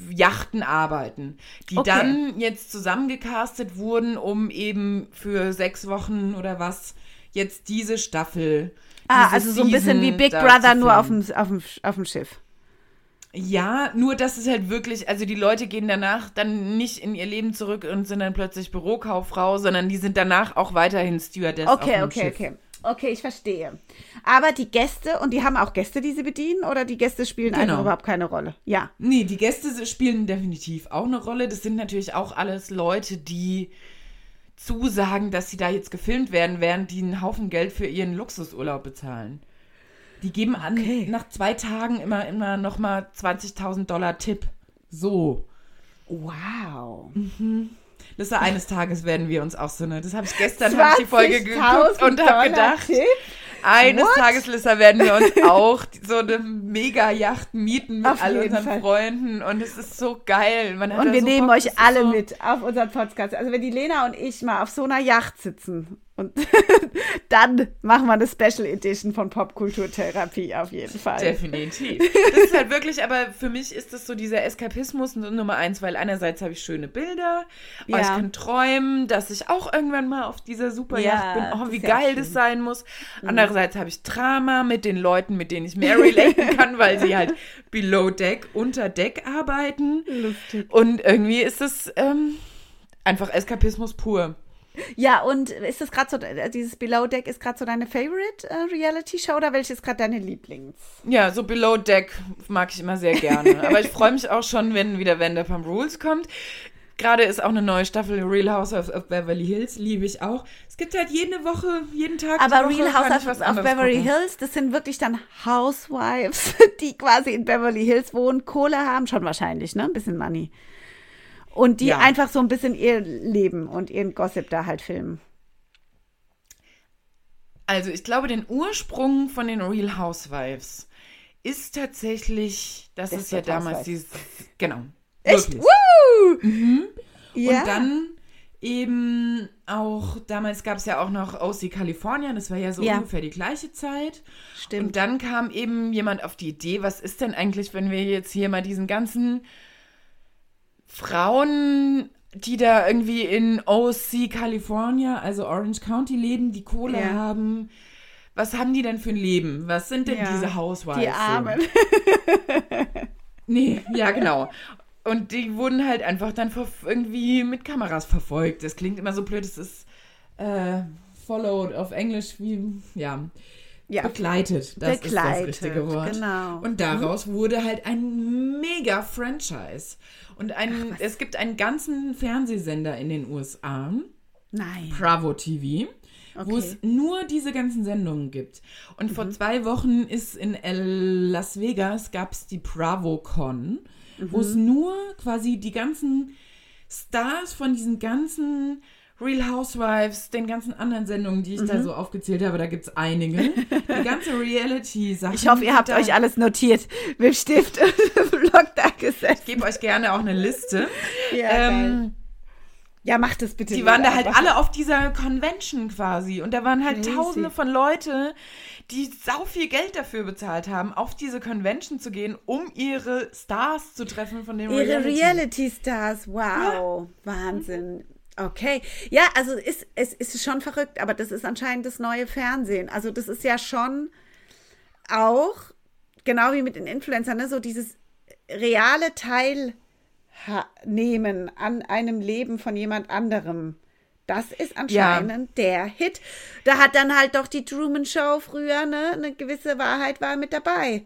Yachten arbeiten, die okay. dann jetzt zusammengecastet wurden, um eben für sechs Wochen oder was jetzt diese Staffel. Ah, also so ein bisschen wie Big Brother, nur auf dem, auf, dem, auf dem Schiff. Ja, nur dass es halt wirklich, also die Leute gehen danach dann nicht in ihr Leben zurück und sind dann plötzlich Bürokauffrau, sondern die sind danach auch weiterhin Stewardess. Okay, okay, Schiff. okay. Okay, ich verstehe. Aber die Gäste, und die haben auch Gäste, die sie bedienen, oder die Gäste spielen genau. einfach überhaupt keine Rolle? Ja. Nee, die Gäste spielen definitiv auch eine Rolle. Das sind natürlich auch alles Leute, die zusagen, dass sie da jetzt gefilmt werden, während die einen Haufen Geld für ihren Luxusurlaub bezahlen. Die geben an, okay. nach zwei Tagen immer, immer nochmal 20.000 Dollar Tipp. So. Wow. Mhm. Lissa, eines Tages werden wir uns auch so eine. Das habe ich gestern hab ich die Folge geguckt und habe gedacht. Tipp? Eines What? Tages, Lissa, werden wir uns auch so eine Mega-Yacht mieten mit auf all unseren Fall. Freunden. Und es ist so geil. und wir so nehmen Bock, euch alle so mit auf unseren Podcast. Also wenn die Lena und ich mal auf so einer Yacht sitzen und dann machen wir eine Special Edition von Popkulturtherapie auf jeden Fall. Definitiv. Das ist halt wirklich, aber für mich ist das so dieser Eskapismus Nummer eins, weil einerseits habe ich schöne Bilder, ja. ich kann träumen, dass ich auch irgendwann mal auf dieser Superjacht ja, bin. Oh, wie geil das sein muss. Mhm. Andererseits habe ich Drama mit den Leuten, mit denen ich mehr relaten kann, weil sie halt below deck, unter Deck arbeiten. Lustig. Und irgendwie ist es ähm, einfach Eskapismus pur. Ja, und ist das gerade so, äh, dieses Below Deck ist gerade so deine Favorite äh, Reality Show oder welches gerade deine Lieblings? Ja, so Below Deck mag ich immer sehr gerne. Aber ich freue mich auch schon, wenn wieder Vanderpump Rules kommt. Gerade ist auch eine neue Staffel Real Housewives of Beverly Hills, liebe ich auch. Es gibt halt jede Woche, jeden Tag. Aber Real Housewives of Beverly gucken. Hills, das sind wirklich dann Housewives, die quasi in Beverly Hills wohnen, Kohle haben, schon wahrscheinlich, ne? Ein bisschen Money. Und die ja. einfach so ein bisschen ihr Leben und ihren Gossip da halt filmen. Also ich glaube, den Ursprung von den Real Housewives ist tatsächlich, das, das ist ja damals dieses, genau. Echt? Woo! Mhm. Ja. Und dann eben auch, damals gab es ja auch noch OC California, das war ja so ja. ungefähr die gleiche Zeit. Stimmt. Und dann kam eben jemand auf die Idee, was ist denn eigentlich, wenn wir jetzt hier mal diesen ganzen Frauen, die da irgendwie in OC California, also Orange County leben, die Kohle ja. haben. Was haben die denn für ein Leben? Was sind denn ja. diese Housewives? Die Armen. nee, ja, genau. Und die wurden halt einfach dann irgendwie mit Kameras verfolgt. Das klingt immer so blöd, es ist äh, followed auf Englisch wie, ja, ja. begleitet. Das begleitet, ist das richtige Wort. Genau. Und daraus mhm. wurde halt ein mega Franchise. Und ein, Ach, es gibt einen ganzen Fernsehsender in den USA. Nein. Bravo TV. Okay. wo es nur diese ganzen Sendungen gibt. Und mhm. vor zwei Wochen ist in Las Vegas gab es die BravoCon, mhm. wo es nur quasi die ganzen Stars von diesen ganzen Real Housewives, den ganzen anderen Sendungen, die ich mhm. da so aufgezählt habe, da gibt es einige. Die ganze Reality-Sache. Ich hoffe, ihr habt euch alles notiert mit Stift und Block da gesetzt. Ich gebe euch gerne auch eine Liste. Ja, ähm, ja, macht das bitte. Die waren da halt alle auf dieser Convention quasi. Und da waren halt Crazy. tausende von Leute, die sau viel Geld dafür bezahlt haben, auf diese Convention zu gehen, um ihre Stars zu treffen von den Ihre Reality-Stars, wow. Ja. Wahnsinn. Okay, ja, also ist, es ist schon verrückt, aber das ist anscheinend das neue Fernsehen. Also das ist ja schon auch, genau wie mit den Influencern, ne, so dieses reale Teilnehmen an einem Leben von jemand anderem. Das ist anscheinend ja. der Hit. Da hat dann halt doch die Truman Show früher, ne, eine gewisse Wahrheit war mit dabei.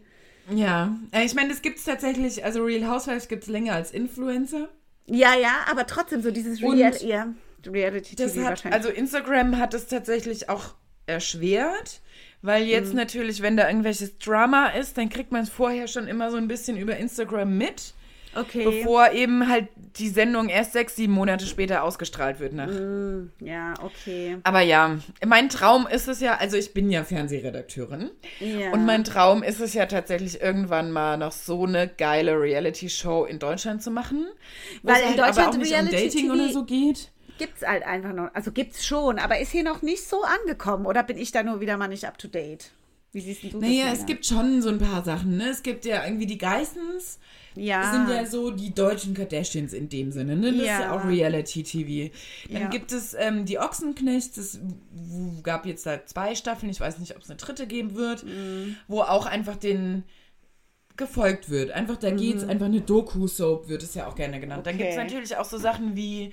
Ja, äh, ich meine, das gibt es tatsächlich, also Real Housewives gibt es länger als Influencer. Ja, ja, aber trotzdem so dieses Real, ja, Reality das TV hat, Also Instagram hat es tatsächlich auch erschwert, weil jetzt mhm. natürlich, wenn da irgendwelches Drama ist, dann kriegt man es vorher schon immer so ein bisschen über Instagram mit. Okay. Bevor eben halt die Sendung erst sechs, sieben Monate später ausgestrahlt wird. Nach. Mm, ja, okay. Aber ja, mein Traum ist es ja, also ich bin ja Fernsehredakteurin. Ja. Und mein Traum ist es ja tatsächlich irgendwann mal noch so eine geile Reality-Show in Deutschland zu machen. Weil in halt Deutschland aber auch nicht Reality um Dating TV oder so geht. Gibt's halt einfach noch. Also gibt's schon, aber ist hier noch nicht so angekommen. Oder bin ich da nur wieder mal nicht up to date? Wie siehst du das? Naja, es gibt schon so ein paar Sachen, ne? Es gibt ja irgendwie die Geissens. Ja. sind ja so die deutschen Kardashians in dem Sinne, ne? Das Ja. ist ja auch Reality-TV. Dann Ja. gibt es ähm, die Ochsenknechts, es gab jetzt da zwei Staffeln, ich weiß nicht, ob es eine dritte geben wird, Mhm. wo auch einfach den gefolgt wird. Einfach, da geht's einfach eine Doku-Soap, wird es ja auch gerne genannt. Dann Mhm. Okay. gibt es natürlich auch so Sachen wie,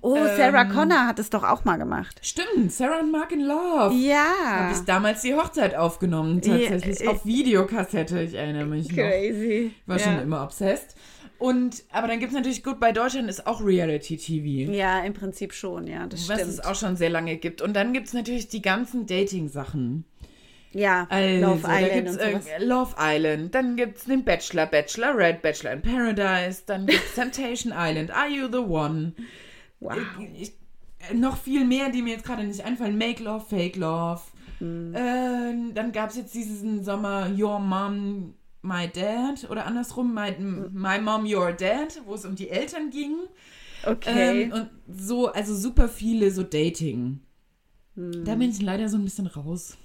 Oh, Sarah Ähm, Connor hat es doch auch mal gemacht. stimmt, Sarah und Mark in Love. Ja. Habe ich damals die Hochzeit aufgenommen, tatsächlich Ja, auf Videokassette, ich erinnere mich noch. Crazy. War ja. schon immer obsessed. Und, aber dann gibt es natürlich, gut, bei Deutschland ist auch Reality-TV. Ja, im Prinzip schon, ja, das Was stimmt. es auch schon sehr lange gibt. Und dann gibt es natürlich die ganzen Dating-Sachen. ja, Also, Love Island und sowas. irg- Love Island. Dann gibt es den Bachelor, Bachelorette, Bachelor in Paradise. Dann gibt es Temptation Island, Are You the One? Wow. Ich, äh, noch viel mehr, die mir jetzt gerade nicht einfallen. Make Love, Fake Love. Hm. Äh, dann gab es jetzt diesen Sommer Your Mom, My Dad. Oder andersrum, My, Hm. my Mom, Your Dad, wo es um die Eltern ging. Okay. Ähm, und so, also super viele so Dating. Hm. Da bin ich leider so ein bisschen raus.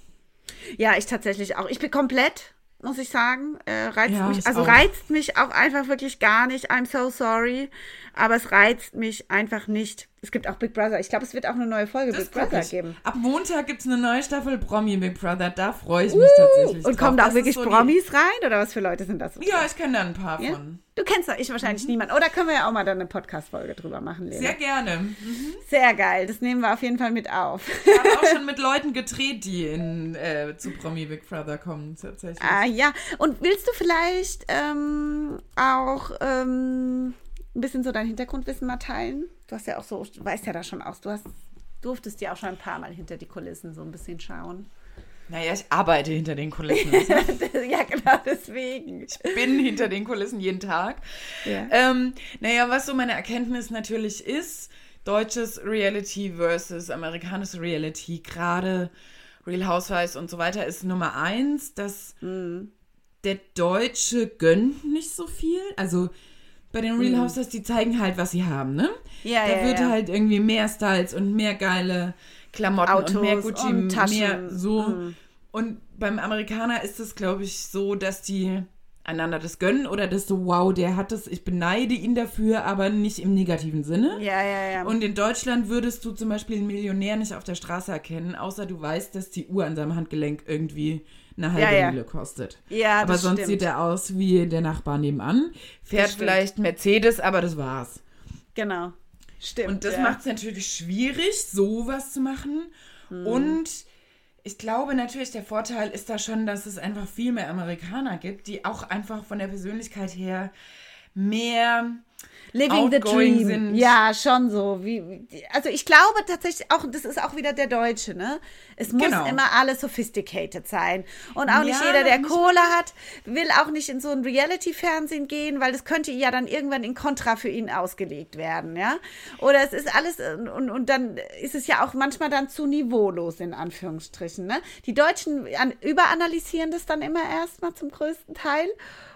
ja, ich tatsächlich auch. Ich bin komplett, muss ich sagen, äh, reizt Ja, mich, ich also auch. reizt mich auch einfach wirklich gar nicht. I'm so sorry. Aber es reizt mich einfach nicht. Es gibt auch Big Brother. Ich glaube, es wird auch eine neue Folge Big guck Brother ich. geben. Ab Montag gibt es eine neue Staffel Promi Big Brother. Da freue ich mich tatsächlich. Uh, Und drauf. kommen da auch Das wirklich so Promis rein? Oder was für Leute sind das? Ja, ich kenne da ein paar Ja? von. Du kennst doch, ich wahrscheinlich niemand. Oder können wir ja auch mal dann eine Podcast-Folge drüber machen, Lena. Sehr gerne. Sehr geil. Das nehmen wir auf jeden Fall mit auf. Ich habe auch schon mit Leuten gedreht, die in, äh, zu Promi Big Brother kommen, tatsächlich. Ah ja, und willst du vielleicht ähm, auch ähm, ein bisschen so dein Hintergrundwissen mal teilen? Du hast ja auch so, du weißt ja da schon aus, du hast, durftest ja auch schon ein paar Mal hinter die Kulissen so ein bisschen schauen. Naja, ich arbeite hinter den Kulissen. ja, genau deswegen. Ich bin hinter den Kulissen jeden Tag. Ja. Ähm, naja, was so meine Erkenntnis natürlich ist, deutsches Reality versus amerikanische Reality, gerade Real Housewives und so weiter, ist Nummer eins, dass Mhm. der Deutsche gönnt nicht so viel. Also bei den Real Housewives, die zeigen halt, was sie haben, ne? Mhm. Ja, da ja, wird ja. halt irgendwie mehr Styles und mehr geile Klamotten Autos und mehr Gucci, und Taschen. mehr so. Mhm. Und beim Amerikaner ist es, glaube ich, so, dass die einander das gönnen oder das so, wow, der hat das, ich beneide ihn dafür, aber nicht im negativen Sinne. Ja, ja, ja. Und in Deutschland würdest du zum Beispiel einen Millionär nicht auf der Straße erkennen, außer du weißt, dass die Uhr an seinem Handgelenk irgendwie eine halbe Ja, ja. Mille kostet. ja, aber das sonst stimmt. sieht er aus wie der Nachbar nebenan. Fährt vielleicht Mercedes, aber das war's. Genau. Stimmt. Und das ja. macht es natürlich schwierig, sowas zu machen. Hm. Und ich glaube natürlich, der Vorteil ist da schon, dass es einfach viel mehr Amerikaner gibt, die auch einfach von der Persönlichkeit her mehr Living the Dream. sind. Ja, schon so. Wie, also ich glaube tatsächlich auch, das ist auch wieder der Deutsche, ne? Es muss Genau. immer alles sophisticated sein. Und auch nicht Ja, jeder, der Kohle hat, will auch nicht in so ein Reality-Fernsehen gehen, weil das könnte ja dann irgendwann in Kontra für ihn ausgelegt werden, ja? Oder es ist alles, und, und dann ist es ja auch manchmal dann zu niveaulos, in Anführungsstrichen, ne? Die Deutschen an, überanalysieren das dann immer erstmal zum größten Teil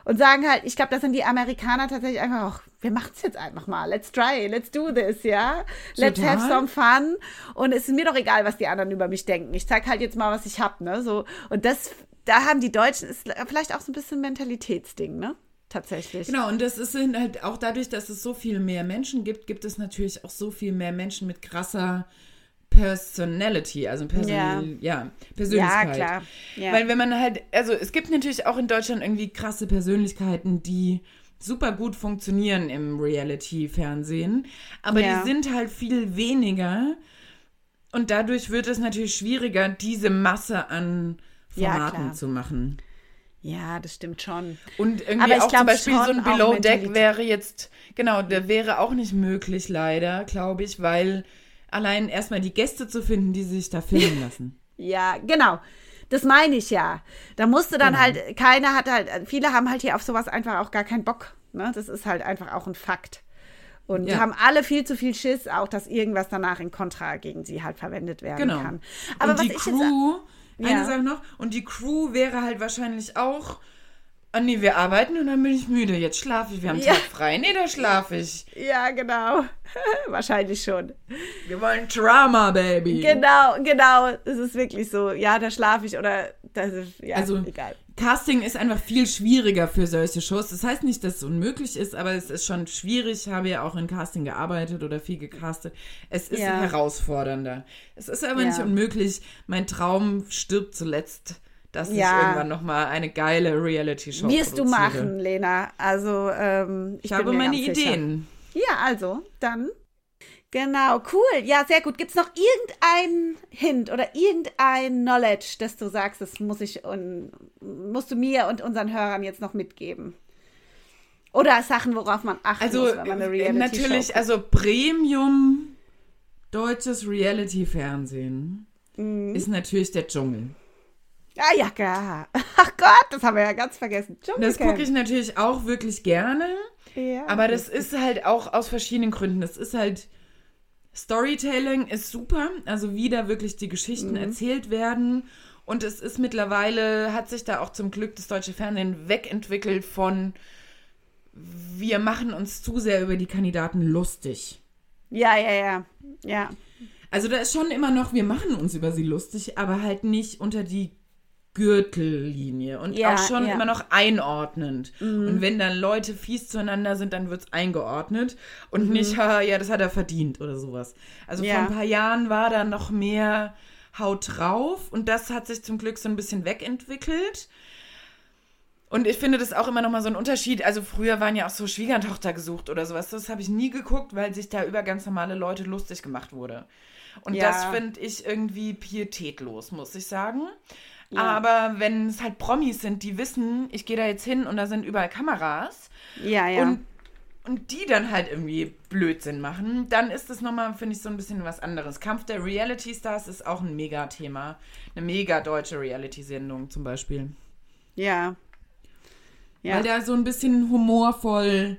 und sagen halt, ich glaube, das sind die Amerikaner tatsächlich einfach auch, wir machen es jetzt einfach mal, let's try, let's do this, ja, let's Total. have some fun und es ist mir doch egal, was die anderen über mich denken, ich zeig halt jetzt mal, was ich hab, ne, so und das, da haben die Deutschen, ist vielleicht auch so ein bisschen Mentalitätsding, ne, tatsächlich. Genau, und das ist halt auch dadurch, dass es so viel mehr Menschen gibt, gibt es natürlich auch so viel mehr Menschen mit krasser Personality, also Person Ja. ja. Persönlichkeit. Ja, klar. Ja. Weil wenn man halt, also es gibt natürlich auch in Deutschland irgendwie krasse Persönlichkeiten, die super gut funktionieren im Reality-Fernsehen, aber Ja. die sind halt viel weniger und dadurch wird es natürlich schwieriger, diese Masse an Ja, Formaten klar. zu machen. Ja, das stimmt schon. Und irgendwie Aber ich auch glaub zum Beispiel so ein Below Deck wäre jetzt, genau, der wäre auch nicht möglich, leider, glaube ich, weil allein erstmal die Gäste zu finden, die sich da filmen lassen. Ja, genau. Das meine ich ja. Da musste dann Genau. halt, keiner hat halt, viele haben halt hier auf sowas einfach auch gar keinen Bock. Ne? Das ist halt einfach auch ein Fakt. Und Ja. haben alle viel zu viel Schiss, auch dass irgendwas danach in Kontra gegen sie halt verwendet werden Genau. kann. Aber und was die ich jetzt. Crew, eine Ja. Sache noch, und die Crew wäre halt wahrscheinlich auch, ah nee, wir arbeiten und dann bin ich müde, jetzt schlafe ich, wir haben Ja. Tag frei, nee, da schlafe ich. Ja, genau. Wahrscheinlich schon. Wir wollen Drama, Baby. Genau, genau. Es ist wirklich so. Ja, da schlafe ich oder Das ist, ja, also, egal. Casting ist einfach viel schwieriger für solche Shows. Das heißt nicht, dass es unmöglich ist, aber es ist schon schwierig. Ich habe ja auch in Casting gearbeitet oder viel gecastet. Es ist ja. herausfordernder. Es ist aber ja. nicht unmöglich. Mein Traum stirbt zuletzt dass ja. ich irgendwann nochmal eine geile Reality-Show Wirst du machen, Lena. Also, ähm, ich, ich habe meine Ideen. Sicher. Ja, also, dann Genau, cool. Ja, sehr gut. Gibt es noch irgendein Hint oder irgendein Knowledge, das du sagst, das muss ich und musst du mir und unseren Hörern jetzt noch mitgeben? Oder Sachen, worauf man achten also, muss, wenn man eine Reality Natürlich, also Premium deutsches Reality-Fernsehen mhm. ist natürlich der Dschungel. Ah ja, klar. Ach Gott, das haben wir ja ganz vergessen. Das gucke ich natürlich auch wirklich gerne. Ja, aber das ist halt auch aus verschiedenen Gründen. Das ist halt Storytelling ist super, also wie da wirklich die Geschichten mhm. erzählt werden. Und es ist mittlerweile, hat sich da auch zum Glück das deutsche Fernsehen wegentwickelt von, wir machen uns zu sehr über die Kandidaten lustig. Ja, ja, ja, ja. Also da ist schon immer noch, wir machen uns über sie lustig, aber halt nicht unter die Gürtellinie und ja, auch schon ja. immer noch einordnend. Mhm. Und wenn dann Leute fies zueinander sind, dann wird es eingeordnet und mhm. nicht, ja, das hat er verdient oder sowas. Also ja. vor ein paar Jahren war da noch mehr Haut drauf und das hat sich zum Glück so ein bisschen wegentwickelt. Und ich finde das auch immer noch mal so ein Unterschied. Also früher waren ja auch so Schwiegertochter gesucht oder sowas. Das habe ich nie geguckt, weil sich da über ganz normale Leute lustig gemacht wurde. Und das finde ich irgendwie pietätlos, muss ich sagen. Ja. Aber wenn es halt Promis sind, die wissen, ich gehe da jetzt hin und da sind überall Kameras. Ja, ja. Und, und die dann halt irgendwie Blödsinn machen, dann ist das nochmal, finde ich, so ein bisschen was anderes. Kampf der Reality Stars ist auch ein Mega-Thema. Eine mega deutsche Reality-Sendung zum Beispiel. Ja. ja. Weil da so ein bisschen humorvoll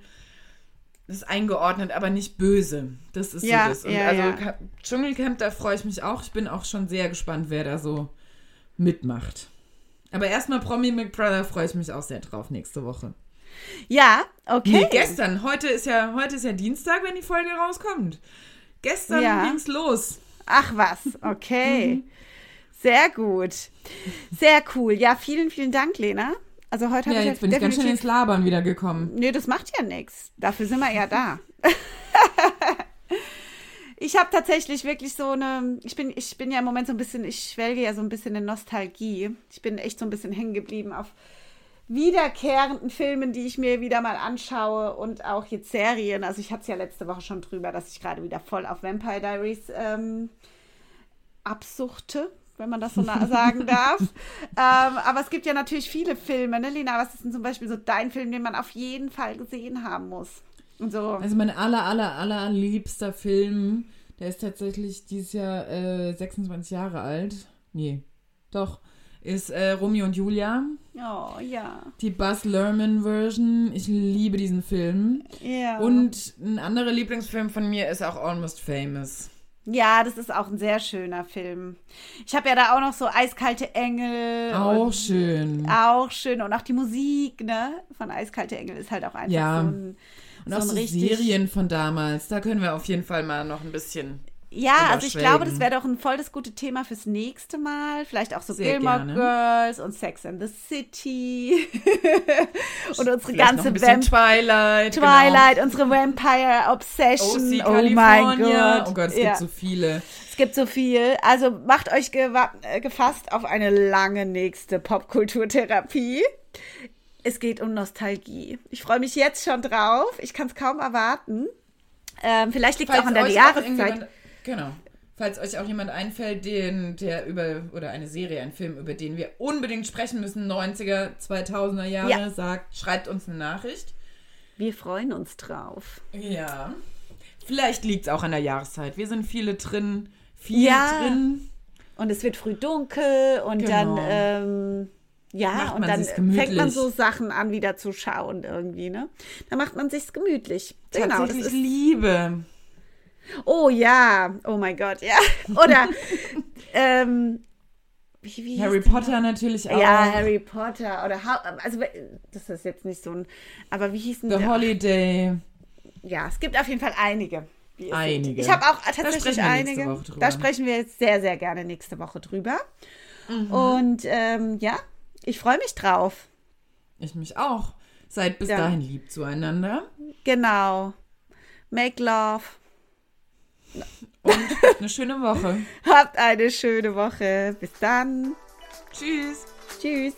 ist eingeordnet, aber nicht böse. Das ist ja, so das. Und ja, also ja. Dschungelcamp, da freue ich mich auch. Ich bin auch schon sehr gespannt, wer da so mitmacht. Aber erstmal Promi Big Brother freue ich mich auch sehr drauf nächste Woche. Ja, okay. Nee, gestern. Heute ist ja, heute ist ja Dienstag, wenn die Folge rauskommt. Gestern ja. ging's los. Ach was, okay. Mhm. Sehr gut. Sehr cool. Ja, vielen, vielen Dank, Lena. Also heute ja, jetzt bin ich ganz schön ins Labern wieder gekommen. Nee, das macht ja nichts. Dafür sind wir ja da. Ich habe tatsächlich wirklich so eine, ich bin, ich bin ja im Moment so ein bisschen, ich schwelge ja so ein bisschen in Nostalgie. Ich bin echt so ein bisschen hängen geblieben auf wiederkehrenden Filmen, die ich mir wieder mal anschaue und auch jetzt Serien. Also ich hatte es ja letzte Woche schon drüber, dass ich gerade wieder voll auf Vampire Diaries ähm, absuchte, wenn man das so sagen darf. ähm, aber es gibt ja natürlich viele Filme, ne, Lena? Was ist denn zum Beispiel so dein Film, den man auf jeden Fall gesehen haben muss? So. Also mein aller, aller, aller liebster Film, der ist tatsächlich dieses Jahr äh, 26 Jahre alt. Nee, doch. Ist äh, Romeo und Julia. Oh, ja. Die Buzz Lerman-Version. Ich liebe diesen Film. Ja. Und ein anderer Lieblingsfilm von mir ist auch Almost Famous. Ja, das ist auch ein sehr schöner Film. Ich habe ja da auch noch so Eiskalte Engel. Auch schön. Auch schön. Und auch die Musik, ne? Von Eiskalte Engel ist halt auch einfach ja. so ein und auch so, so Serien von damals, da können wir auf jeden Fall mal noch ein bisschen. Ja, also ich glaube, das wäre doch ein voll das gute Thema fürs nächste Mal. Vielleicht auch so Sehr Gilmore gerne. Girls und Sex and the City. und unsere Vielleicht ganze Vamp Twilight. Twilight, genau. unsere Vampire Obsession. OC oh mein Gott. Oh Gott, es ja. gibt so viele. Es gibt so viel. Also macht euch äh, gefasst auf eine lange nächste Popkulturtherapie. Es geht um Nostalgie. Ich freue mich jetzt schon drauf. Ich kann es kaum erwarten. Ähm, vielleicht liegt es auch an der Jahreszeit. Genau. Falls euch auch jemand einfällt, den, der über, oder eine Serie, ein Film, über den wir unbedingt sprechen müssen, 90er, 2000er Jahre, ja. sagt, schreibt uns eine Nachricht. Wir freuen uns drauf. Ja. Vielleicht liegt es auch an der Jahreszeit. Wir sind viele drin, viel ja. drin. Und es wird früh dunkel und genau. dann ähm, ja, und dann fängt man so Sachen an, wieder zu schauen irgendwie, ne? Da macht man sich's gemütlich. Genau, das ist Liebe. Oh ja, oh mein Gott, ja. Oder ähm, wie, wie Harry Potter natürlich auch. Ja, Harry Potter oder also das ist jetzt nicht so ein, aber wie hieß denn The der? Holiday. Ja, es gibt auf jeden Fall einige. Einige. Ich habe auch tatsächlich einige. Da sprechen wir jetzt sehr, sehr gerne nächste Woche drüber. Mhm. Und ähm, ja, ich freue mich drauf. Ich mich auch. Seid bis ja. dahin lieb zueinander. Genau. Make love. Und eine schöne Woche. Habt eine schöne Woche. Bis dann. Tschüss. Tschüss.